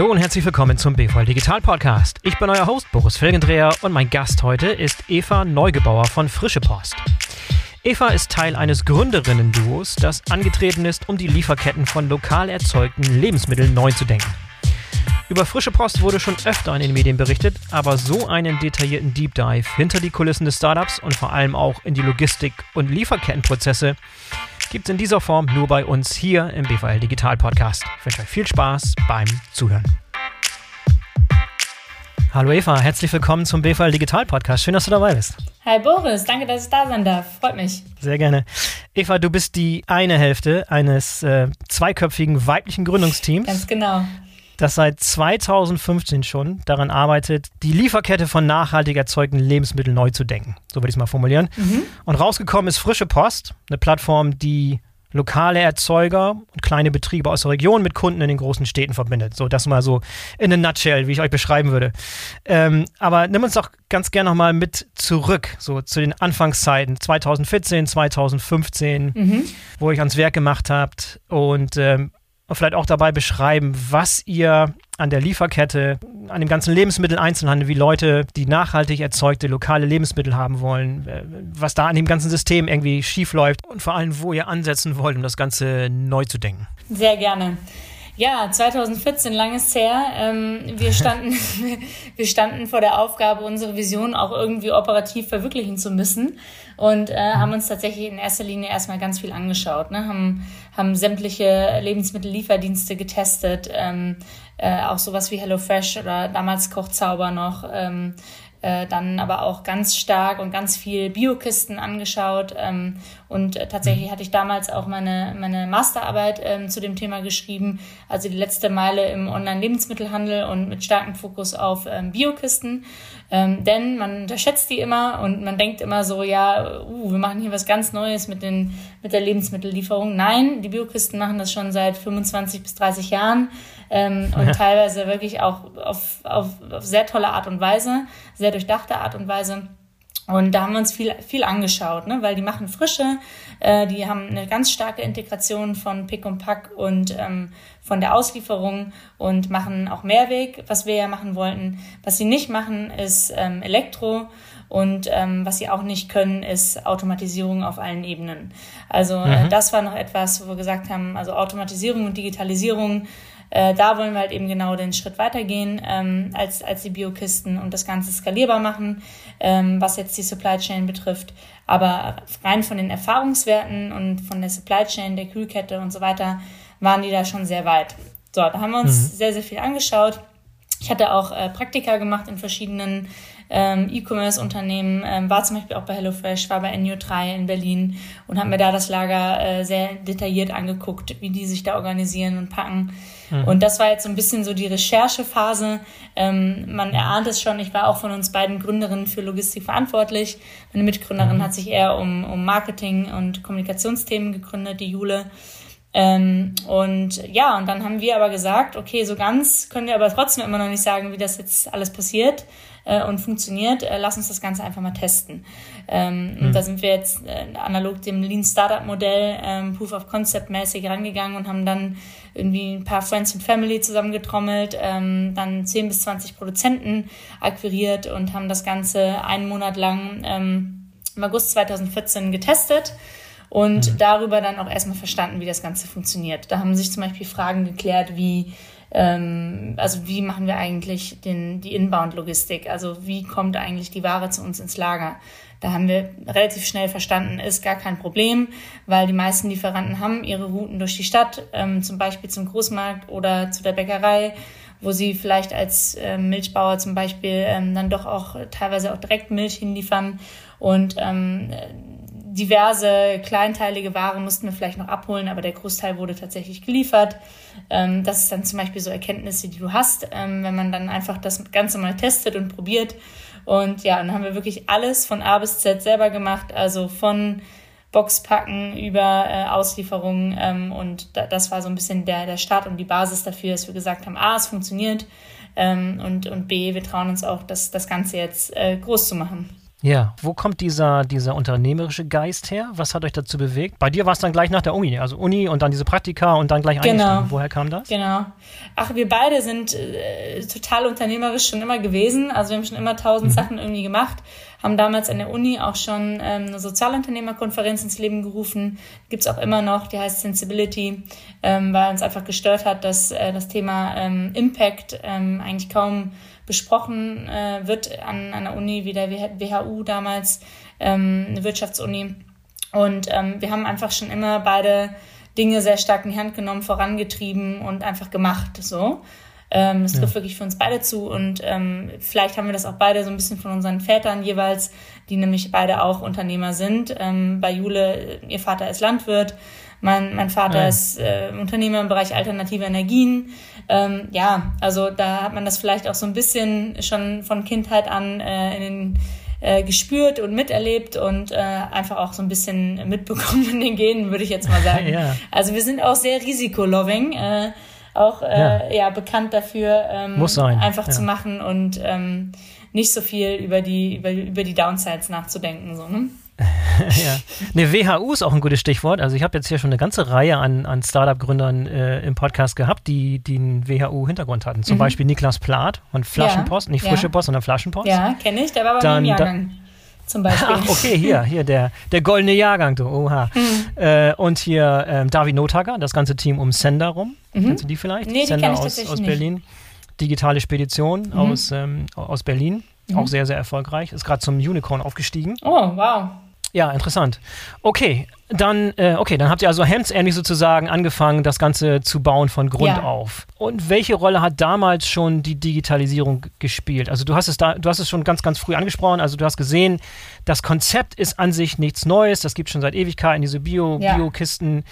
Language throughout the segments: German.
Hallo und herzlich willkommen zum BVL Digital Podcast. Ich bin euer Host Boris Felgendreher und mein Gast heute ist Eva Neugebauer von Frische Post. Eva ist Teil eines Gründerinnen-Duos, das angetreten ist, um die Lieferketten von lokal erzeugten Lebensmitteln neu zu denken. Über frische Post wurde schon öfter in den Medien berichtet, aber so einen detaillierten Deep Dive hinter die Kulissen des Startups und vor allem auch in die Logistik und Lieferkettenprozesse gibt es in dieser Form nur bei uns hier im BVL Digital Podcast. Ich wünsche euch viel Spaß beim Zuhören. Hallo Eva, herzlich willkommen zum BVL Digital Podcast. Schön, dass du dabei bist. Hi Boris, danke, dass ich da sein darf. Freut mich. Sehr gerne. Eva, du bist die eine Hälfte eines äh, zweiköpfigen weiblichen Gründungsteams. Ganz genau das seit 2015 schon daran arbeitet, die Lieferkette von nachhaltig erzeugten Lebensmitteln neu zu denken. So würde ich es mal formulieren. Mhm. Und rausgekommen ist Frische Post, eine Plattform, die lokale Erzeuger und kleine Betriebe aus der Region mit Kunden in den großen Städten verbindet. So, das mal so in a nutshell, wie ich euch beschreiben würde. Ähm, aber nimm uns doch ganz gerne nochmal mit zurück, so zu den Anfangszeiten 2014, 2015, mhm. wo ihr euch ans Werk gemacht habt und ähm, und vielleicht auch dabei beschreiben, was ihr an der Lieferkette, an dem ganzen Lebensmitteleinzelhandel, wie Leute, die nachhaltig erzeugte lokale Lebensmittel haben wollen, äh, was da an dem ganzen System irgendwie schief läuft und vor allem, wo ihr ansetzen wollt, um das Ganze neu zu denken. Sehr gerne. Ja, 2014, langes her. Ähm, wir, standen, wir standen vor der Aufgabe, unsere Vision auch irgendwie operativ verwirklichen zu müssen und äh, haben uns tatsächlich in erster Linie erstmal ganz viel angeschaut. Ne? Haben, haben sämtliche Lebensmittellieferdienste getestet, ähm, äh, auch sowas wie HelloFresh oder damals Kochzauber noch. Ähm, äh, dann aber auch ganz stark und ganz viel Biokisten angeschaut. Ähm, und äh, tatsächlich mhm. hatte ich damals auch meine, meine Masterarbeit ähm, zu dem Thema geschrieben, also die letzte Meile im Online-Lebensmittelhandel und mit starkem Fokus auf ähm, Biokisten. Ähm, denn man unterschätzt die immer und man denkt immer so, ja, uh, wir machen hier was ganz Neues mit, den, mit der Lebensmittellieferung. Nein, die Biokisten machen das schon seit 25 bis 30 Jahren ähm, und ja. teilweise wirklich auch auf, auf, auf sehr tolle Art und Weise, sehr durchdachte Art und Weise. Und da haben wir uns viel, viel angeschaut, ne? weil die machen Frische, äh, die haben eine ganz starke Integration von Pick und Pack und ähm, von der Auslieferung und machen auch Mehrweg, was wir ja machen wollten. Was sie nicht machen, ist ähm, Elektro und ähm, was sie auch nicht können, ist Automatisierung auf allen Ebenen. Also äh, mhm. das war noch etwas, wo wir gesagt haben, also Automatisierung und Digitalisierung äh, da wollen wir halt eben genau den Schritt weitergehen ähm, als, als die Biokisten und das Ganze skalierbar machen, ähm, was jetzt die Supply Chain betrifft. Aber rein von den Erfahrungswerten und von der Supply Chain, der Kühlkette und so weiter, waren die da schon sehr weit. So, da haben wir uns mhm. sehr, sehr viel angeschaut. Ich hatte auch äh, Praktika gemacht in verschiedenen ähm, E-Commerce-Unternehmen, ähm, war zum Beispiel auch bei HelloFresh, war bei NU3 in Berlin und habe mir da das Lager äh, sehr detailliert angeguckt, wie die sich da organisieren und packen. Mhm. Und das war jetzt so ein bisschen so die Recherchephase. Ähm, man erahnt es schon, ich war auch von uns beiden Gründerinnen für Logistik verantwortlich. Meine Mitgründerin mhm. hat sich eher um, um Marketing und Kommunikationsthemen gegründet, die Jule. Ähm, und ja, und dann haben wir aber gesagt, okay, so ganz können wir aber trotzdem immer noch nicht sagen, wie das jetzt alles passiert äh, und funktioniert. Äh, lass uns das Ganze einfach mal testen. Ähm, mhm. Und da sind wir jetzt äh, analog dem Lean Startup Modell ähm, Proof of Concept mäßig rangegangen und haben dann irgendwie ein paar Friends and Family zusammengetrommelt, ähm, dann 10 bis 20 Produzenten akquiriert und haben das Ganze einen Monat lang ähm, im August 2014 getestet und mhm. darüber dann auch erstmal verstanden, wie das Ganze funktioniert. Da haben sich zum Beispiel Fragen geklärt, wie ähm, also wie machen wir eigentlich den, die Inbound-Logistik? Also wie kommt eigentlich die Ware zu uns ins Lager? Da haben wir relativ schnell verstanden, ist gar kein Problem, weil die meisten Lieferanten haben ihre Routen durch die Stadt, ähm, zum Beispiel zum Großmarkt oder zu der Bäckerei, wo sie vielleicht als äh, Milchbauer zum Beispiel ähm, dann doch auch teilweise auch direkt Milch hinliefern. Und ähm, diverse kleinteilige Ware mussten wir vielleicht noch abholen, aber der Großteil wurde tatsächlich geliefert. Ähm, das ist dann zum Beispiel so Erkenntnisse, die du hast, ähm, wenn man dann einfach das Ganze mal testet und probiert. Und ja, dann haben wir wirklich alles von A bis Z selber gemacht, also von Boxpacken über äh, Auslieferungen. Ähm, und da, das war so ein bisschen der, der Start und die Basis dafür, dass wir gesagt haben, A, es funktioniert und, und B, wir trauen uns auch, das, das Ganze jetzt äh, groß zu machen. Ja, wo kommt dieser, dieser unternehmerische Geist her? Was hat euch dazu bewegt? Bei dir war es dann gleich nach der Uni, also Uni und dann diese Praktika und dann gleich genau. Woher kam das? Genau. Ach, wir beide sind äh, total unternehmerisch schon immer gewesen. Also wir haben schon immer tausend mhm. Sachen irgendwie gemacht. Haben damals an der Uni auch schon ähm, eine Sozialunternehmerkonferenz ins Leben gerufen. Gibt's auch immer noch, die heißt Sensibility, ähm, weil uns einfach gestört hat, dass äh, das Thema ähm, Impact ähm, eigentlich kaum besprochen äh, wird an einer Uni wie der WHU damals, ähm, eine Wirtschaftsuni. Und ähm, wir haben einfach schon immer beide Dinge sehr stark in die Hand genommen, vorangetrieben und einfach gemacht. So. Ähm, das trifft ja. wirklich für uns beide zu und ähm, vielleicht haben wir das auch beide so ein bisschen von unseren Vätern jeweils, die nämlich beide auch Unternehmer sind. Ähm, bei Jule, ihr Vater ist Landwirt, mein, mein Vater ja. ist äh, Unternehmer im Bereich alternative Energien. Ähm, ja, also da hat man das vielleicht auch so ein bisschen schon von Kindheit an äh, in den äh, gespürt und miterlebt und äh, einfach auch so ein bisschen mitbekommen in den Genen, würde ich jetzt mal sagen. ja. Also wir sind auch sehr risikoloving, äh, auch äh, ja. ja bekannt dafür, ähm, Muss sein. einfach ja. zu machen und ähm, nicht so viel über die über, über die Downsides nachzudenken. So, ne? ja. Ne, WHU ist auch ein gutes Stichwort. Also ich habe jetzt hier schon eine ganze Reihe an, an Startup-Gründern äh, im Podcast gehabt, die, die einen WHU-Hintergrund hatten. Zum mhm. Beispiel Niklas Plath von Flaschenpost, ja. nicht frische ja. Post, sondern Flaschenpost. Ja, kenne ich, der war bei Dann, mir im Jahrgang. Zum Beispiel. Ach, okay, hier, hier, der, der goldene Jahrgang, du, oha. Mhm. Äh, und hier ähm, David Notager, das ganze Team um Sender rum. Mhm. Kennst du die vielleicht? Nee, Sender aus, aus Berlin. Nicht. Digitale Spedition mhm. aus, ähm, aus Berlin. Auch mhm. sehr, sehr erfolgreich. Ist gerade zum Unicorn aufgestiegen. Oh, wow. Ja, interessant. Okay, dann, äh, okay, dann habt ihr also hemdsärmlich sozusagen angefangen, das Ganze zu bauen von Grund ja. auf. Und welche Rolle hat damals schon die Digitalisierung gespielt? Also du hast es da, du hast es schon ganz, ganz früh angesprochen. Also du hast gesehen, das Konzept ist an sich nichts Neues. Das gibt schon seit Ewigkeiten diese Bio, ja. Bio-Kisten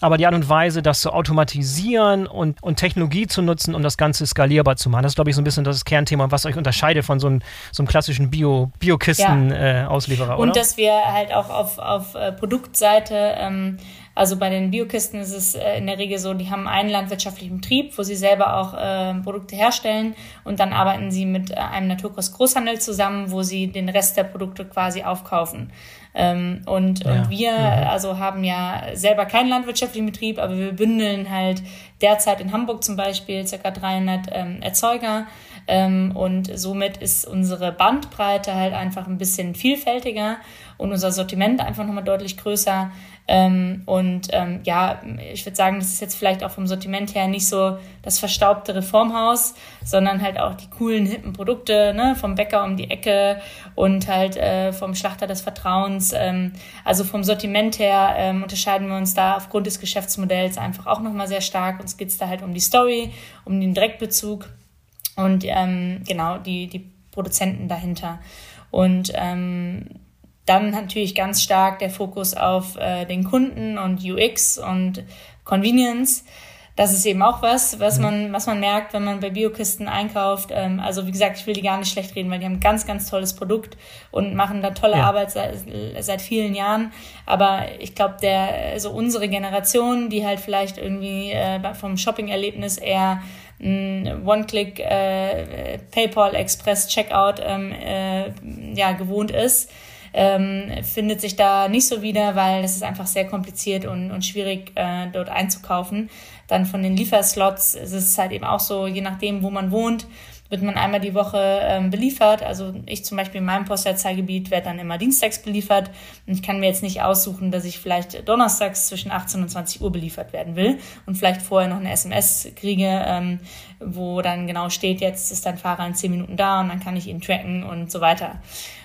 aber die Art und Weise, das zu automatisieren und, und Technologie zu nutzen, um das Ganze skalierbar zu machen, das ist, glaube ich, so ein bisschen das Kernthema, was euch unterscheidet von so einem, so einem klassischen Bio, Bio-Kisten-Auslieferer, ja. äh, Und dass wir halt auch auf, auf äh, Produktseite ähm, also bei den Biokisten ist es äh, in der Regel so, die haben einen landwirtschaftlichen Betrieb, wo sie selber auch äh, Produkte herstellen und dann arbeiten sie mit äh, einem Naturkost-Großhandel zusammen, wo sie den Rest der Produkte quasi aufkaufen. Ähm, und, ja. und wir mhm. also haben ja selber keinen landwirtschaftlichen Betrieb, aber wir bündeln halt derzeit in Hamburg zum Beispiel ca. 300 ähm, Erzeuger. Ähm, und somit ist unsere Bandbreite halt einfach ein bisschen vielfältiger und unser Sortiment einfach nochmal deutlich größer. Ähm, und ähm, ja, ich würde sagen, das ist jetzt vielleicht auch vom Sortiment her nicht so das verstaubte Reformhaus, sondern halt auch die coolen, hippen Produkte ne, vom Bäcker um die Ecke und halt äh, vom Schlachter des Vertrauens. Ähm, also vom Sortiment her ähm, unterscheiden wir uns da aufgrund des Geschäftsmodells einfach auch nochmal sehr stark. Uns geht's da halt um die Story, um den Direktbezug und ähm, genau die, die Produzenten dahinter. Und ähm, dann natürlich ganz stark der Fokus auf äh, den Kunden und UX und Convenience. Das ist eben auch was, was mhm. man, was man merkt, wenn man bei Biokisten einkauft. Ähm, also wie gesagt, ich will die gar nicht schlecht reden, weil die haben ein ganz, ganz tolles Produkt und machen da tolle ja. Arbeit seit, seit vielen Jahren. Aber ich glaube, der, also unsere Generation, die halt vielleicht irgendwie äh, vom Shopping-Erlebnis eher One-Click äh, PayPal Express Checkout ähm, äh, ja, gewohnt ist, ähm, findet sich da nicht so wieder, weil es ist einfach sehr kompliziert und, und schwierig, äh, dort einzukaufen. Dann von den Lieferslots ist es halt eben auch so, je nachdem, wo man wohnt, wird man einmal die Woche ähm, beliefert. Also ich zum Beispiel in meinem Postleitzahlgebiet werde dann immer dienstags beliefert. Und ich kann mir jetzt nicht aussuchen, dass ich vielleicht donnerstags zwischen 18 und 20 Uhr beliefert werden will und vielleicht vorher noch eine SMS kriege, ähm, wo dann genau steht, jetzt ist dein Fahrer in 10 Minuten da und dann kann ich ihn tracken und so weiter.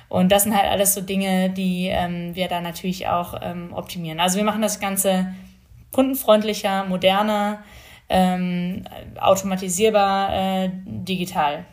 Und das sind halt alles so Dinge, die ähm, wir da natürlich auch ähm, optimieren. Also wir machen das Ganze kundenfreundlicher, moderner, ähm, automatisierbar, äh, digital.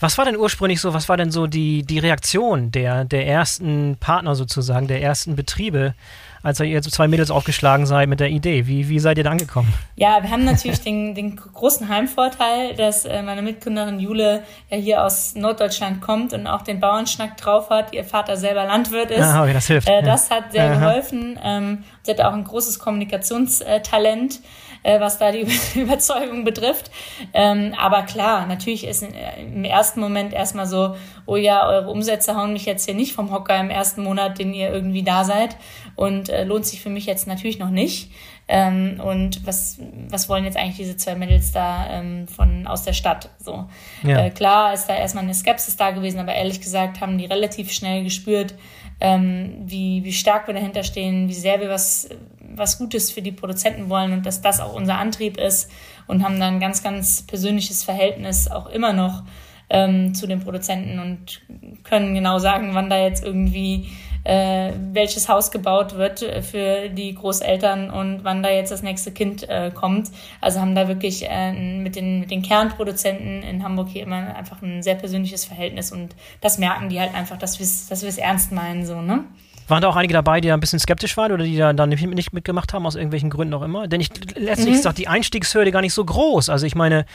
Was war denn ursprünglich so, was war denn so die, die Reaktion der, der ersten Partner sozusagen, der ersten Betriebe als ihr zwei Mädels aufgeschlagen seid mit der Idee? Wie, wie seid ihr da angekommen? Ja, wir haben natürlich den, den großen Heimvorteil, dass äh, meine Mitgründerin Jule ja hier aus Norddeutschland kommt und auch den Bauernschnack drauf hat. Ihr Vater selber Landwirt ist. Ah, okay, das hilft. Äh, das hat sehr Aha. geholfen. Ähm, sie hat auch ein großes Kommunikationstalent. Äh, was da die Überzeugung betrifft. Ähm, aber klar, natürlich ist im ersten Moment erstmal so, oh ja, eure Umsätze hauen mich jetzt hier nicht vom Hocker im ersten Monat, den ihr irgendwie da seid und äh, lohnt sich für mich jetzt natürlich noch nicht. Ähm, und was, was wollen jetzt eigentlich diese zwei Mädels da ähm, von, aus der Stadt? So. Ja. Äh, klar ist da erstmal eine Skepsis da gewesen, aber ehrlich gesagt haben die relativ schnell gespürt, ähm, wie, wie stark wir dahinter stehen, wie sehr wir was, was Gutes für die Produzenten wollen und dass das auch unser Antrieb ist und haben dann ein ganz, ganz persönliches Verhältnis auch immer noch ähm, zu den Produzenten und können genau sagen, wann da jetzt irgendwie äh, welches Haus gebaut wird äh, für die Großeltern und wann da jetzt das nächste Kind äh, kommt. Also haben da wirklich äh, mit, den, mit den Kernproduzenten in Hamburg hier immer einfach ein sehr persönliches Verhältnis und das merken die halt einfach, dass wir es dass wir's ernst meinen, so, ne? Waren da auch einige dabei, die da ein bisschen skeptisch waren oder die da dann nicht, mitgemacht haben, aus irgendwelchen Gründen auch immer? Denn ich letztlich mhm. ist doch die Einstiegshürde gar nicht so groß. Also ich meine,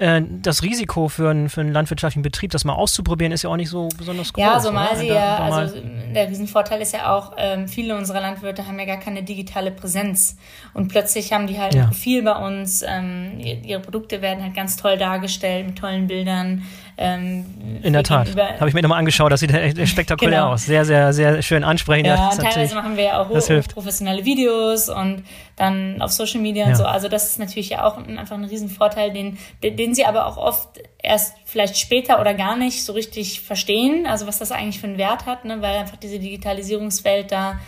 äh, das Risiko für, einen, für einen landwirtschaftlichen Betrieb, das mal auszuprobieren, ist ja auch nicht so besonders groß. Ja, so mal sie ja, also der Riesenvorteil ist ja auch, ähm, viele unserer Landwirte haben ja gar keine digitale Präsenz und plötzlich haben die halt ja. ein Profil bei uns, ähm, ihre Produkte werden halt ganz toll dargestellt mit tollen Bildern, ähm, In der Tat. Habe ich mir nochmal angeschaut, das sieht echt spektakulär genau. aus. Sehr, sehr, sehr schön ansprechend. Ja, teilweise machen wir ja auch hoch, professionelle Videos und dann auf Social Media ja. und so. Also das ist natürlich ja auch einfach ein Riesenvorteil, den, den sie aber auch oft erst vielleicht später oder gar nicht so richtig verstehen, also was das eigentlich für einen Wert hat, ne? weil einfach diese Digitalisierungswelt da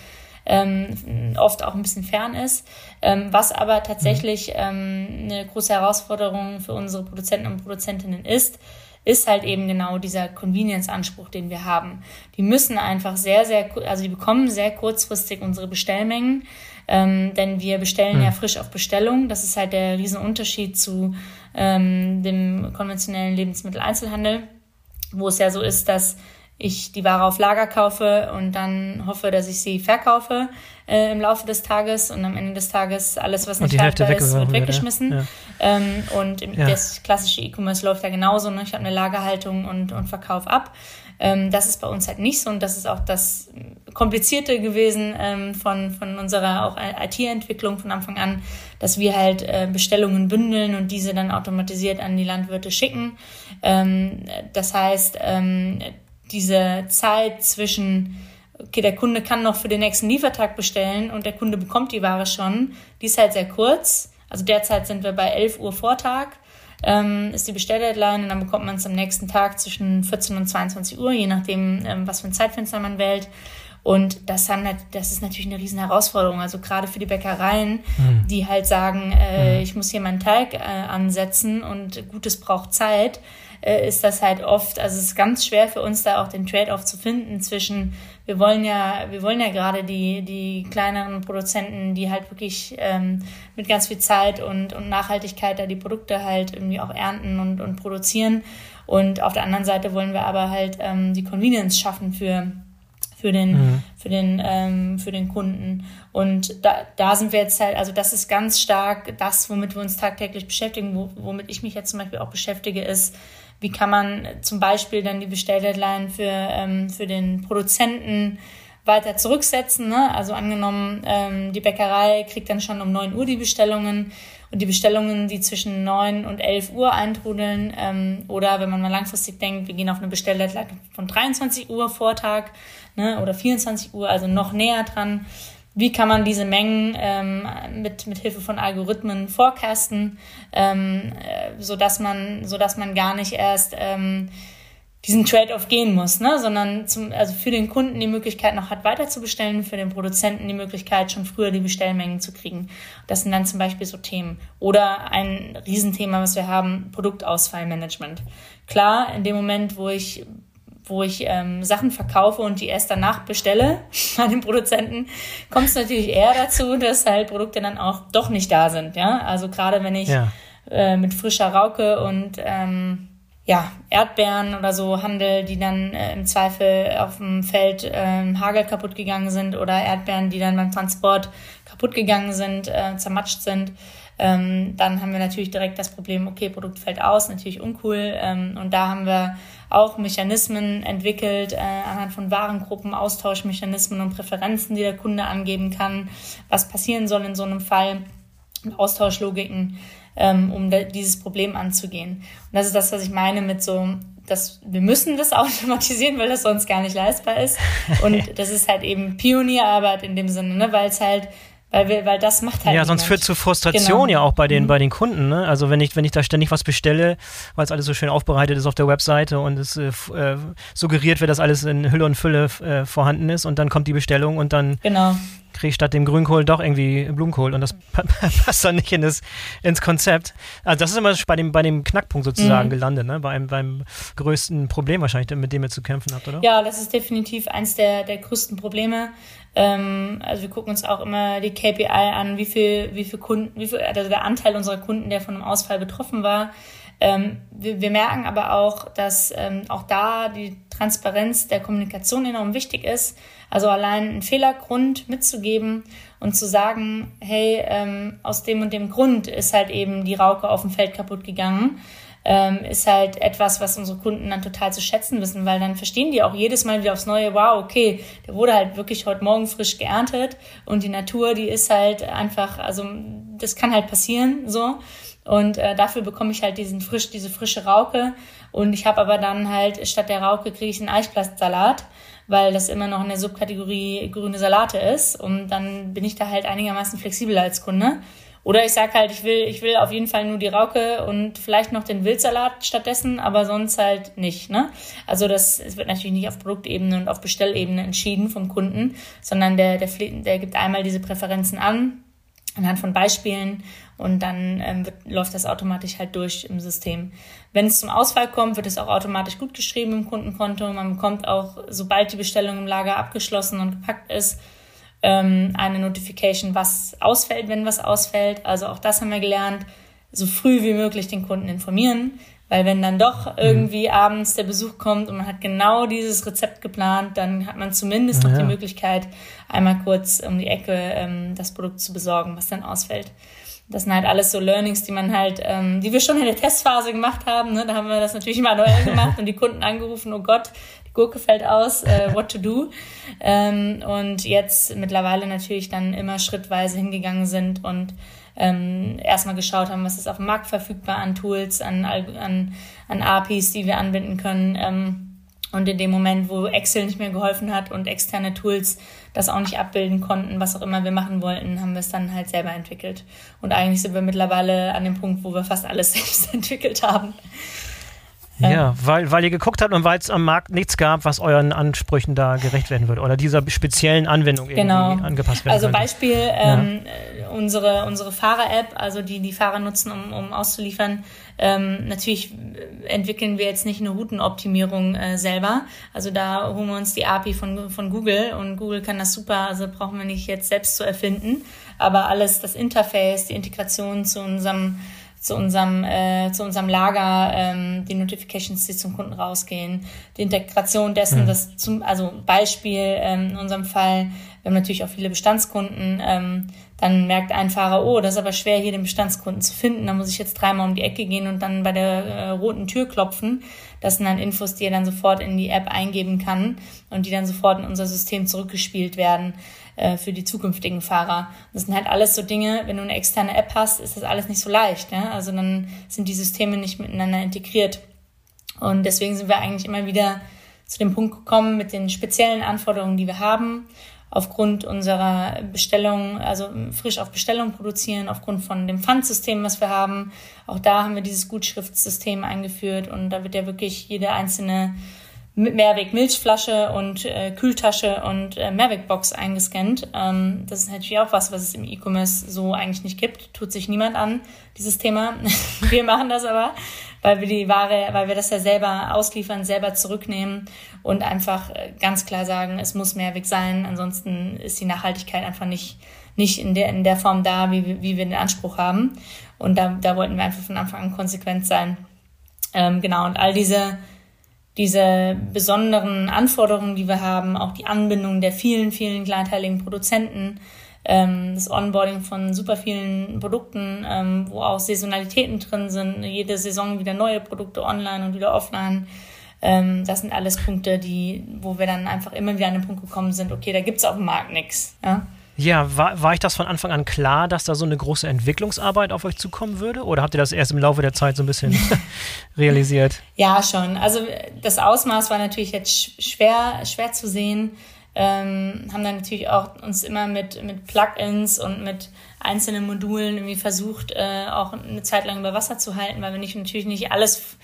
ähm, oft auch ein bisschen fern ist. Ähm, was aber tatsächlich mhm. ähm, eine große Herausforderung für unsere Produzenten und Produzentinnen ist, ist halt eben genau dieser Convenience-Anspruch, den wir haben. Die müssen einfach sehr, sehr, also die bekommen sehr kurzfristig unsere Bestellmengen, ähm, denn wir bestellen mhm. ja frisch auf Bestellung. Das ist halt der Riesenunterschied zu ähm, dem konventionellen Lebensmitteleinzelhandel, wo es ja so ist, dass ich die Ware auf Lager kaufe und dann hoffe, dass ich sie verkaufe äh, im Laufe des Tages und am Ende des Tages alles, was nicht haltbar ist, wird weggeschmissen. Ja. Ähm, und ja. das klassische E-Commerce läuft ja genauso. Ne? Ich habe eine Lagerhaltung und, und Verkauf ab. Ähm, das ist bei uns halt nicht so und das ist auch das Komplizierte gewesen ähm, von, von unserer auch IT-Entwicklung von Anfang an, dass wir halt äh, Bestellungen bündeln und diese dann automatisiert an die Landwirte schicken. Ähm, das heißt, ähm, diese Zeit zwischen, okay, der Kunde kann noch für den nächsten Liefertag bestellen und der Kunde bekommt die Ware schon, die ist halt sehr kurz. Also derzeit sind wir bei 11 Uhr Vortag, ähm, ist die Bestelldeadline und dann bekommt man es am nächsten Tag zwischen 14 und 22 Uhr, je nachdem, ähm, was für ein Zeitfenster man wählt. Und das, haben, das ist natürlich eine riesen Herausforderung. Also gerade für die Bäckereien, mhm. die halt sagen, äh, mhm. ich muss hier meinen Teig äh, ansetzen und Gutes braucht Zeit äh, ist das halt oft, also es ist ganz schwer für uns da auch den Trade-off zu finden zwischen, wir wollen ja, wir wollen ja gerade die, die kleineren Produzenten, die halt wirklich ähm, mit ganz viel Zeit und, und Nachhaltigkeit da die Produkte halt irgendwie auch ernten und, und produzieren. Und auf der anderen Seite wollen wir aber halt ähm, die Convenience schaffen für für den, mhm. für den, ähm, für den Kunden. Und da, da sind wir jetzt halt, also das ist ganz stark das, womit wir uns tagtäglich beschäftigen, wo, womit ich mich jetzt zum Beispiel auch beschäftige, ist, wie kann man zum Beispiel dann die Bestelldeadline für, ähm, für den Produzenten weiter zurücksetzen. Ne? Also angenommen, ähm, die Bäckerei kriegt dann schon um 9 Uhr die Bestellungen und die Bestellungen, die zwischen 9 und 11 Uhr eintrudeln ähm, oder wenn man mal langfristig denkt, wir gehen auf eine Bestelldeadline von 23 Uhr Vortag ne? oder 24 Uhr, also noch näher dran, wie kann man diese Mengen ähm, mit, mit Hilfe von Algorithmen forecasten, ähm, äh, so dass man, so dass man gar nicht erst ähm, diesen Trade-off gehen muss, ne? sondern zum, also für den Kunden die Möglichkeit noch hat, weiter zu bestellen, für den Produzenten die Möglichkeit, schon früher die Bestellmengen zu kriegen. Das sind dann zum Beispiel so Themen. Oder ein Riesenthema, was wir haben, Produktausfallmanagement. Klar, in dem Moment, wo ich wo ich ähm, Sachen verkaufe und die erst danach bestelle bei den Produzenten, kommt es natürlich eher dazu, dass halt Produkte dann auch doch nicht da sind. Ja, also gerade wenn ich ja. äh, mit frischer Rauke und ähm, ja, Erdbeeren oder so handel, die dann äh, im Zweifel auf dem Feld äh, Hagel kaputt gegangen sind oder Erdbeeren, die dann beim Transport kaputt gegangen sind, äh, zermatscht sind, ähm, dann haben wir natürlich direkt das Problem, okay, Produkt fällt aus, natürlich uncool. Ähm, und da haben wir auch Mechanismen entwickelt, äh, anhand von Warengruppen, Austauschmechanismen und Präferenzen, die der Kunde angeben kann, was passieren soll in so einem Fall. Austauschlogiken, ähm, um dieses Problem anzugehen. Und das ist das, was ich meine mit so, dass wir müssen das automatisieren, weil das sonst gar nicht leistbar ist. Und das ist halt eben Pionierarbeit in dem Sinne, ne? weil es halt weil, wir, weil das macht halt. Ja, sonst führt zu Frustration genau. ja auch bei den, mhm. bei den Kunden. Ne? Also wenn ich, wenn ich da ständig was bestelle, weil es alles so schön aufbereitet ist auf der Webseite und es äh, äh, suggeriert wird, dass alles in Hülle und Fülle äh, vorhanden ist und dann kommt die Bestellung und dann genau kriege ich statt dem Grünkohl doch irgendwie Blumenkohl und das passt dann nicht in das, ins Konzept. Also das ist immer bei dem, bei dem Knackpunkt sozusagen mhm. gelandet, ne? bei beim größten Problem wahrscheinlich, mit dem ihr zu kämpfen habt, oder? Ja, das ist definitiv eins der, der größten Probleme. Ähm, also wir gucken uns auch immer die KPI an, wie viel, wie viel Kunden, wie viel, also der Anteil unserer Kunden, der von einem Ausfall betroffen war. Ähm, wir, wir, merken aber auch, dass ähm, auch da die Transparenz der Kommunikation enorm wichtig ist. Also allein einen Fehlergrund mitzugeben und zu sagen, hey, ähm, aus dem und dem Grund ist halt eben die Rauke auf dem Feld kaputt gegangen, ähm, ist halt etwas, was unsere Kunden dann total zu schätzen wissen, weil dann verstehen die auch jedes Mal wieder aufs Neue, wow, okay, der wurde halt wirklich heute Morgen frisch geerntet und die Natur, die ist halt einfach, also das kann halt passieren so. Und äh, dafür bekomme ich halt diesen frisch, diese frische Rauke. Und ich habe aber dann halt, statt der Rauke kriege ich einen Eichplastsalat weil das immer noch in der Subkategorie grüne Salate ist. Und dann bin ich da halt einigermaßen flexibel als Kunde. Oder ich sage halt, ich will, ich will auf jeden Fall nur die Rauke und vielleicht noch den Wildsalat stattdessen, aber sonst halt nicht. Ne? Also das, es wird natürlich nicht auf Produktebene und auf Bestellebene entschieden vom Kunden, sondern der, der, der gibt einmal diese Präferenzen an, anhand von Beispielen und dann ähm, wird, läuft das automatisch halt durch im System. Wenn es zum Ausfall kommt, wird es auch automatisch gut geschrieben im Kundenkonto. Man bekommt auch, sobald die Bestellung im Lager abgeschlossen und gepackt ist, ähm, eine Notification, was ausfällt, wenn was ausfällt. Also auch das haben wir gelernt, so früh wie möglich den Kunden informieren. Weil wenn dann doch mhm. irgendwie mhm. abends der Besuch kommt und man hat genau dieses Rezept geplant, dann hat man zumindest ja. noch die Möglichkeit, einmal kurz um die Ecke ähm, das Produkt zu besorgen, was dann ausfällt. Das sind halt alles so Learnings, die man halt, ähm, die wir schon in der Testphase gemacht haben. Ne? Da haben wir das natürlich manuell gemacht und die Kunden angerufen, oh Gott, die Gurke fällt aus, äh, what to do. Ähm, und jetzt mittlerweile natürlich dann immer schrittweise hingegangen sind und ähm, erstmal geschaut haben, was ist auf dem Markt verfügbar an Tools, an, an, an APIs, die wir anbinden können. Ähm, und in dem Moment, wo Excel nicht mehr geholfen hat und externe Tools das auch nicht abbilden konnten, was auch immer wir machen wollten, haben wir es dann halt selber entwickelt. Und eigentlich sind wir mittlerweile an dem Punkt, wo wir fast alles selbst entwickelt haben. Ja, weil, weil ihr geguckt habt und weil es am Markt nichts gab, was euren Ansprüchen da gerecht werden wird oder dieser speziellen Anwendung genau. irgendwie angepasst werden Also könnte. Beispiel ähm, ja. unsere, unsere Fahrer-App, also die die Fahrer nutzen, um, um auszuliefern. Ähm, natürlich entwickeln wir jetzt nicht eine Routenoptimierung äh, selber. Also da holen wir uns die API von, von Google und Google kann das super, also brauchen wir nicht jetzt selbst zu erfinden. Aber alles, das Interface, die Integration zu unserem zu unserem, äh, zu unserem Lager ähm, die Notifications, die zum Kunden rausgehen, die Integration dessen, mhm. das zum, also Beispiel ähm, in unserem Fall, wir haben natürlich auch viele Bestandskunden, ähm, dann merkt ein Fahrer, oh, das ist aber schwer, hier den Bestandskunden zu finden, da muss ich jetzt dreimal um die Ecke gehen und dann bei der äh, roten Tür klopfen. Das sind dann Infos, die er dann sofort in die App eingeben kann und die dann sofort in unser System zurückgespielt werden. Äh, für die zukünftigen Fahrer. Das sind halt alles so Dinge, wenn du eine externe App hast, ist das alles nicht so leicht. Ja? Also dann sind die Systeme nicht miteinander integriert. Und deswegen sind wir eigentlich immer wieder zu dem Punkt gekommen mit den speziellen Anforderungen, die wir haben, aufgrund unserer Bestellung, also frisch auf Bestellung produzieren, aufgrund von dem Pfandsystem, was wir haben. Auch da haben wir dieses Gutschriftsystem eingeführt und da wird ja wirklich jede einzelne Mehrweg Milchflasche und äh, Kühltasche und äh, Mehrwegbox eingescannt. Ähm, das ist natürlich auch was, was es im E-Commerce so eigentlich nicht gibt. Tut sich niemand an, dieses Thema. wir machen das aber, weil wir die Ware, weil wir das ja selber ausliefern, selber zurücknehmen und einfach äh, ganz klar sagen, es muss Mehrweg sein. Ansonsten ist die Nachhaltigkeit einfach nicht, nicht in der, in der Form da, wie, wie wir den Anspruch haben. Und da, da wollten wir einfach von Anfang an konsequent sein. Ähm, genau, und all diese diese besonderen Anforderungen, die wir haben, auch die Anbindung der vielen, vielen kleinteiligen Produzenten, ähm, das Onboarding von super vielen Produkten, ähm, wo auch Saisonalitäten drin sind, jede Saison wieder neue Produkte online und wieder offline. Ähm, das sind alles Punkte, die, wo wir dann einfach immer wieder an den Punkt gekommen sind, okay, da gibt's auf dem Markt nichts. Ja? Ja, war, war ich das von Anfang an klar, dass da so eine große Entwicklungsarbeit auf euch zukommen würde? Oder habt ihr das erst im Laufe der Zeit so ein bisschen realisiert? Ja, schon. Also das Ausmaß war natürlich jetzt schwer, schwer zu sehen. Ähm, haben dann natürlich auch uns immer mit, mit Plugins und mit einzelnen Modulen irgendwie versucht, äh, auch eine Zeit lang über Wasser zu halten, weil wir nicht, natürlich nicht alles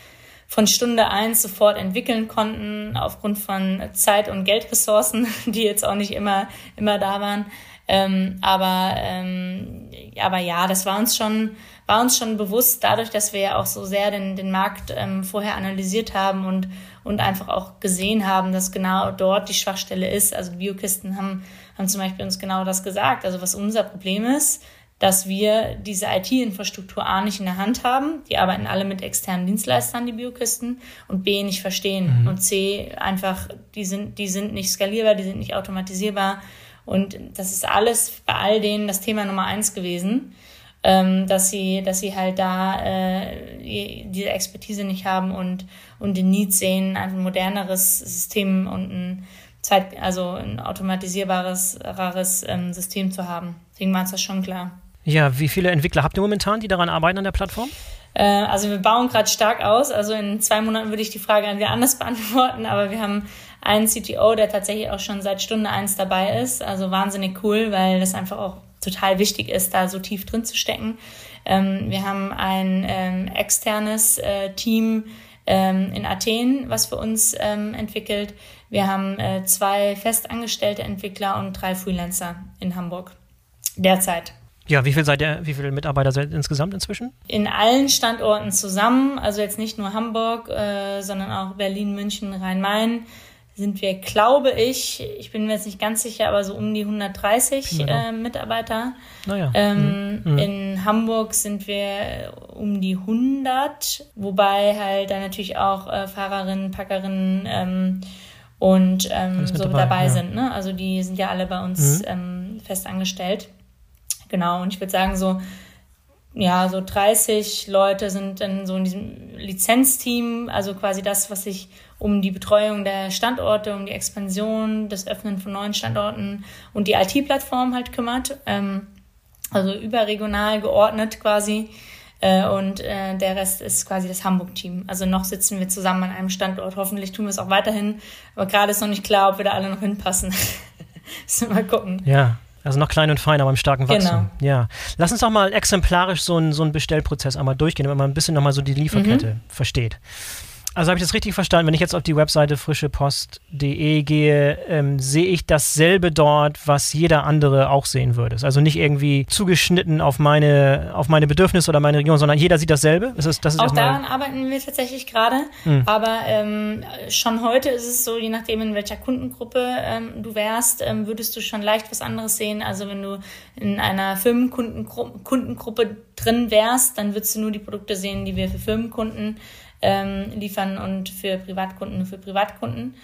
von Stunde eins sofort entwickeln konnten, aufgrund von Zeit- und Geldressourcen, die jetzt auch nicht immer, immer da waren. Ähm, aber, ähm, aber ja, das war uns schon, war uns schon bewusst, dadurch, dass wir ja auch so sehr den, den Markt ähm, vorher analysiert haben und, und einfach auch gesehen haben, dass genau dort die Schwachstelle ist. Also Biokisten haben, haben zum Beispiel uns genau das gesagt. Also was unser Problem ist, dass wir diese IT-Infrastruktur A nicht in der Hand haben, die arbeiten alle mit externen Dienstleistern, die Biokisten, und B nicht verstehen. Mhm. Und C einfach, die sind, die sind nicht skalierbar, die sind nicht automatisierbar. Und das ist alles bei all denen das Thema Nummer eins gewesen, ähm, dass sie, dass sie halt da äh, diese Expertise nicht haben und, und den Need sehen, ein moderneres System und ein Zeit, also ein automatisierbares rares, ähm, System zu haben. Deswegen war es das schon klar. Ja, wie viele Entwickler habt ihr momentan, die daran arbeiten an der Plattform? Äh, also wir bauen gerade stark aus. Also in zwei Monaten würde ich die Frage an wir anders beantworten, aber wir haben einen CTO, der tatsächlich auch schon seit Stunde eins dabei ist. Also wahnsinnig cool, weil das einfach auch total wichtig ist, da so tief drin zu stecken. Ähm, wir haben ein ähm, externes äh, Team ähm, in Athen, was für uns ähm, entwickelt. Wir haben äh, zwei festangestellte Entwickler und drei Freelancer in Hamburg derzeit. Ja, wie viel seid ihr, wie viele Mitarbeiter seid ihr insgesamt inzwischen? In allen Standorten zusammen, also jetzt nicht nur Hamburg, äh, sondern auch Berlin, München, Rhein-Main, sind wir, glaube ich, ich bin mir jetzt nicht ganz sicher, aber so um die 130 äh, Mitarbeiter. Naja. Ähm, mhm. In Hamburg sind wir um die 100, wobei halt da natürlich auch äh, Fahrerinnen, Packerinnen ähm, und ähm, so dabei, dabei ja. sind. Ne? Also die sind ja alle bei uns mhm. ähm, fest angestellt. Genau, und ich würde sagen, so, ja, so 30 Leute sind dann so in diesem Lizenzteam, also quasi das, was sich um die Betreuung der Standorte, um die Expansion, das Öffnen von neuen Standorten und die IT-Plattform halt kümmert. Ähm, also überregional geordnet quasi. Äh, und äh, der Rest ist quasi das Hamburg-Team. Also noch sitzen wir zusammen an einem Standort. Hoffentlich tun wir es auch weiterhin. Aber gerade ist noch nicht klar, ob wir da alle noch hinpassen. Mal gucken. Ja, also noch klein und fein, aber im starken Wachstum. Genau. Ja. Lass uns doch mal exemplarisch so einen, so Bestellprozess einmal durchgehen, wenn man ein bisschen nochmal so die Lieferkette mhm. versteht. Also habe ich das richtig verstanden? Wenn ich jetzt auf die Webseite frischepost.de gehe, ähm, sehe ich dasselbe dort, was jeder andere auch sehen würde. Also nicht irgendwie zugeschnitten auf meine, auf meine Bedürfnisse oder meine Region, sondern jeder sieht dasselbe. Das ist, das ist auch daran arbeiten wir tatsächlich gerade. Mhm. Aber ähm, schon heute ist es so, je nachdem in welcher Kundengruppe ähm, du wärst, ähm, würdest du schon leicht was anderes sehen. Also wenn du in einer Firmenkundengruppe drin wärst, dann würdest du nur die Produkte sehen, die wir für Firmenkunden ähm, liefern und für Privatkunden für Privatkunden.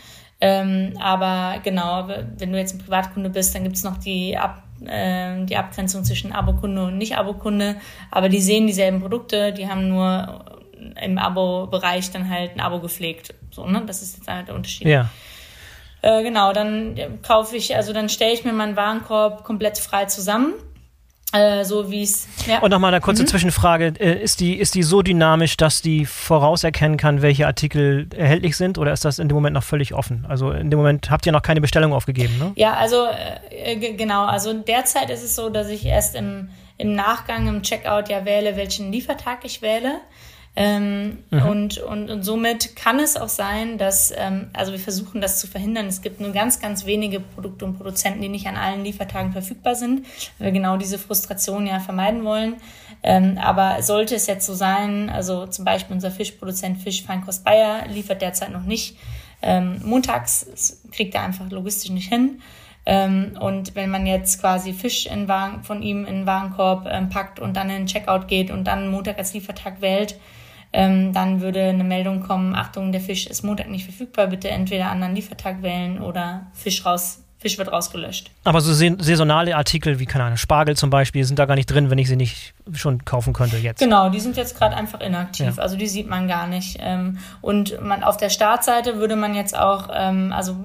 Ähm, aber genau, wenn du jetzt ein Privatkunde bist, dann gibt es noch die, Ab, äh, die Abgrenzung zwischen Abokunde und Nicht-Abokunde. Aber die sehen dieselben Produkte, die haben nur im Abo-Bereich dann halt ein Abo gepflegt. So, ne? Das ist jetzt halt der Unterschied. Ja. Äh, genau, dann kaufe ich, also dann stelle ich mir meinen Warenkorb komplett frei zusammen äh, so wie es. Ja. Und nochmal eine kurze mhm. Zwischenfrage. Äh, ist, die, ist die so dynamisch, dass die vorauserkennen kann, welche Artikel erhältlich sind oder ist das in dem Moment noch völlig offen? Also in dem Moment habt ihr noch keine Bestellung aufgegeben, ne? Ja, also äh, genau. Also derzeit ist es so, dass ich erst im, im Nachgang, im Checkout ja wähle, welchen Liefertag ich wähle. Ähm, mhm. und, und, und somit kann es auch sein, dass, ähm, also wir versuchen das zu verhindern. Es gibt nur ganz, ganz wenige Produkte und Produzenten, die nicht an allen Liefertagen verfügbar sind, weil wir genau diese Frustration ja vermeiden wollen. Ähm, aber sollte es jetzt so sein, also zum Beispiel unser Fischproduzent Fisch Feinkost Bayer liefert derzeit noch nicht. Ähm, montags kriegt er einfach logistisch nicht hin. Ähm, und wenn man jetzt quasi Fisch in Wagen, von ihm in den Warenkorb ähm, packt und dann in den Checkout geht und dann Montag als Liefertag wählt, ähm, dann würde eine Meldung kommen, Achtung, der Fisch ist Montag nicht verfügbar, bitte entweder anderen Liefertag wählen oder Fisch raus. Fisch wird rausgelöscht. Aber so saisonale Artikel wie, keine Ahnung, Spargel zum Beispiel, sind da gar nicht drin, wenn ich sie nicht schon kaufen könnte jetzt. Genau, die sind jetzt gerade einfach inaktiv. Ja. Also die sieht man gar nicht. Ähm, und man auf der Startseite würde man jetzt auch, ähm, also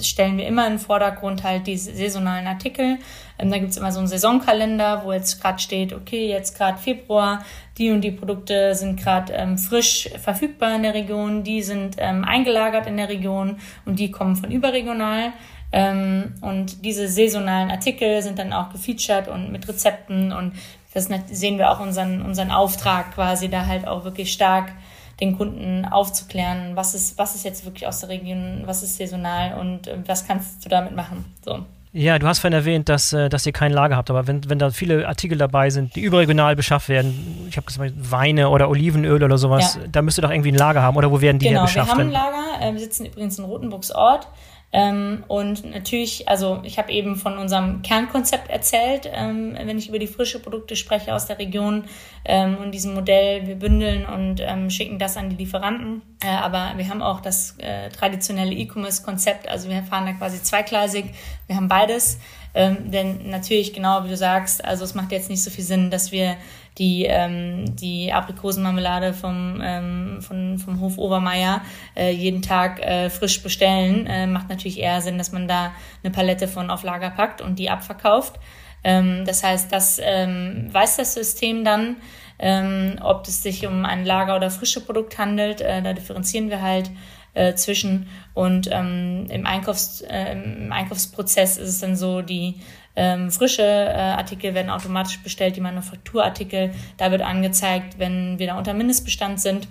stellen wir immer in den Vordergrund halt die saisonalen Artikel. Ähm, da gibt's immer so einen Saisonkalender, wo jetzt gerade steht, okay, jetzt gerade Februar, die und die Produkte sind gerade ähm, frisch verfügbar in der Region, die sind ähm, eingelagert in der Region und die kommen von überregional. Ähm, und diese saisonalen Artikel sind dann auch gefeatured und mit Rezepten und das sehen wir auch unseren, unseren Auftrag quasi da halt auch wirklich stark den Kunden aufzuklären, was ist, was ist jetzt wirklich aus der Region, was ist saisonal und äh, was kannst du damit machen. So. Ja, du hast vorhin erwähnt, dass, äh, dass ihr kein Lager habt, aber wenn, wenn da viele Artikel dabei sind, die überregional beschafft werden, ich habe gesagt, Weine oder Olivenöl oder sowas, ja. da müsst ihr doch irgendwie ein Lager haben oder wo werden die genau, her beschafft? Genau, wir haben ein Lager, äh, wir sitzen übrigens in Rotenburgsort ähm, und natürlich, also ich habe eben von unserem Kernkonzept erzählt, ähm, wenn ich über die frische Produkte spreche aus der Region ähm, und diesem Modell, wir bündeln und ähm, schicken das an die Lieferanten. Äh, aber wir haben auch das äh, traditionelle E-Commerce-Konzept, also wir fahren da quasi zweigleisig, wir haben beides. Ähm, denn natürlich, genau wie du sagst, also es macht jetzt nicht so viel Sinn, dass wir die, ähm, die Aprikosenmarmelade vom, ähm, von, vom Hof Obermeier äh, jeden Tag äh, frisch bestellen. Äh, macht natürlich eher Sinn, dass man da eine Palette von auf Lager packt und die abverkauft. Ähm, das heißt, das ähm, weiß das System dann, ähm, ob es sich um ein Lager- oder frische Produkt handelt. Äh, da differenzieren wir halt äh, zwischen. Und ähm, im, Einkaufs-, äh, im Einkaufsprozess ist es dann so, die ähm, frische äh, Artikel werden automatisch bestellt, die Manufakturartikel, da wird angezeigt, wenn wir da unter Mindestbestand sind,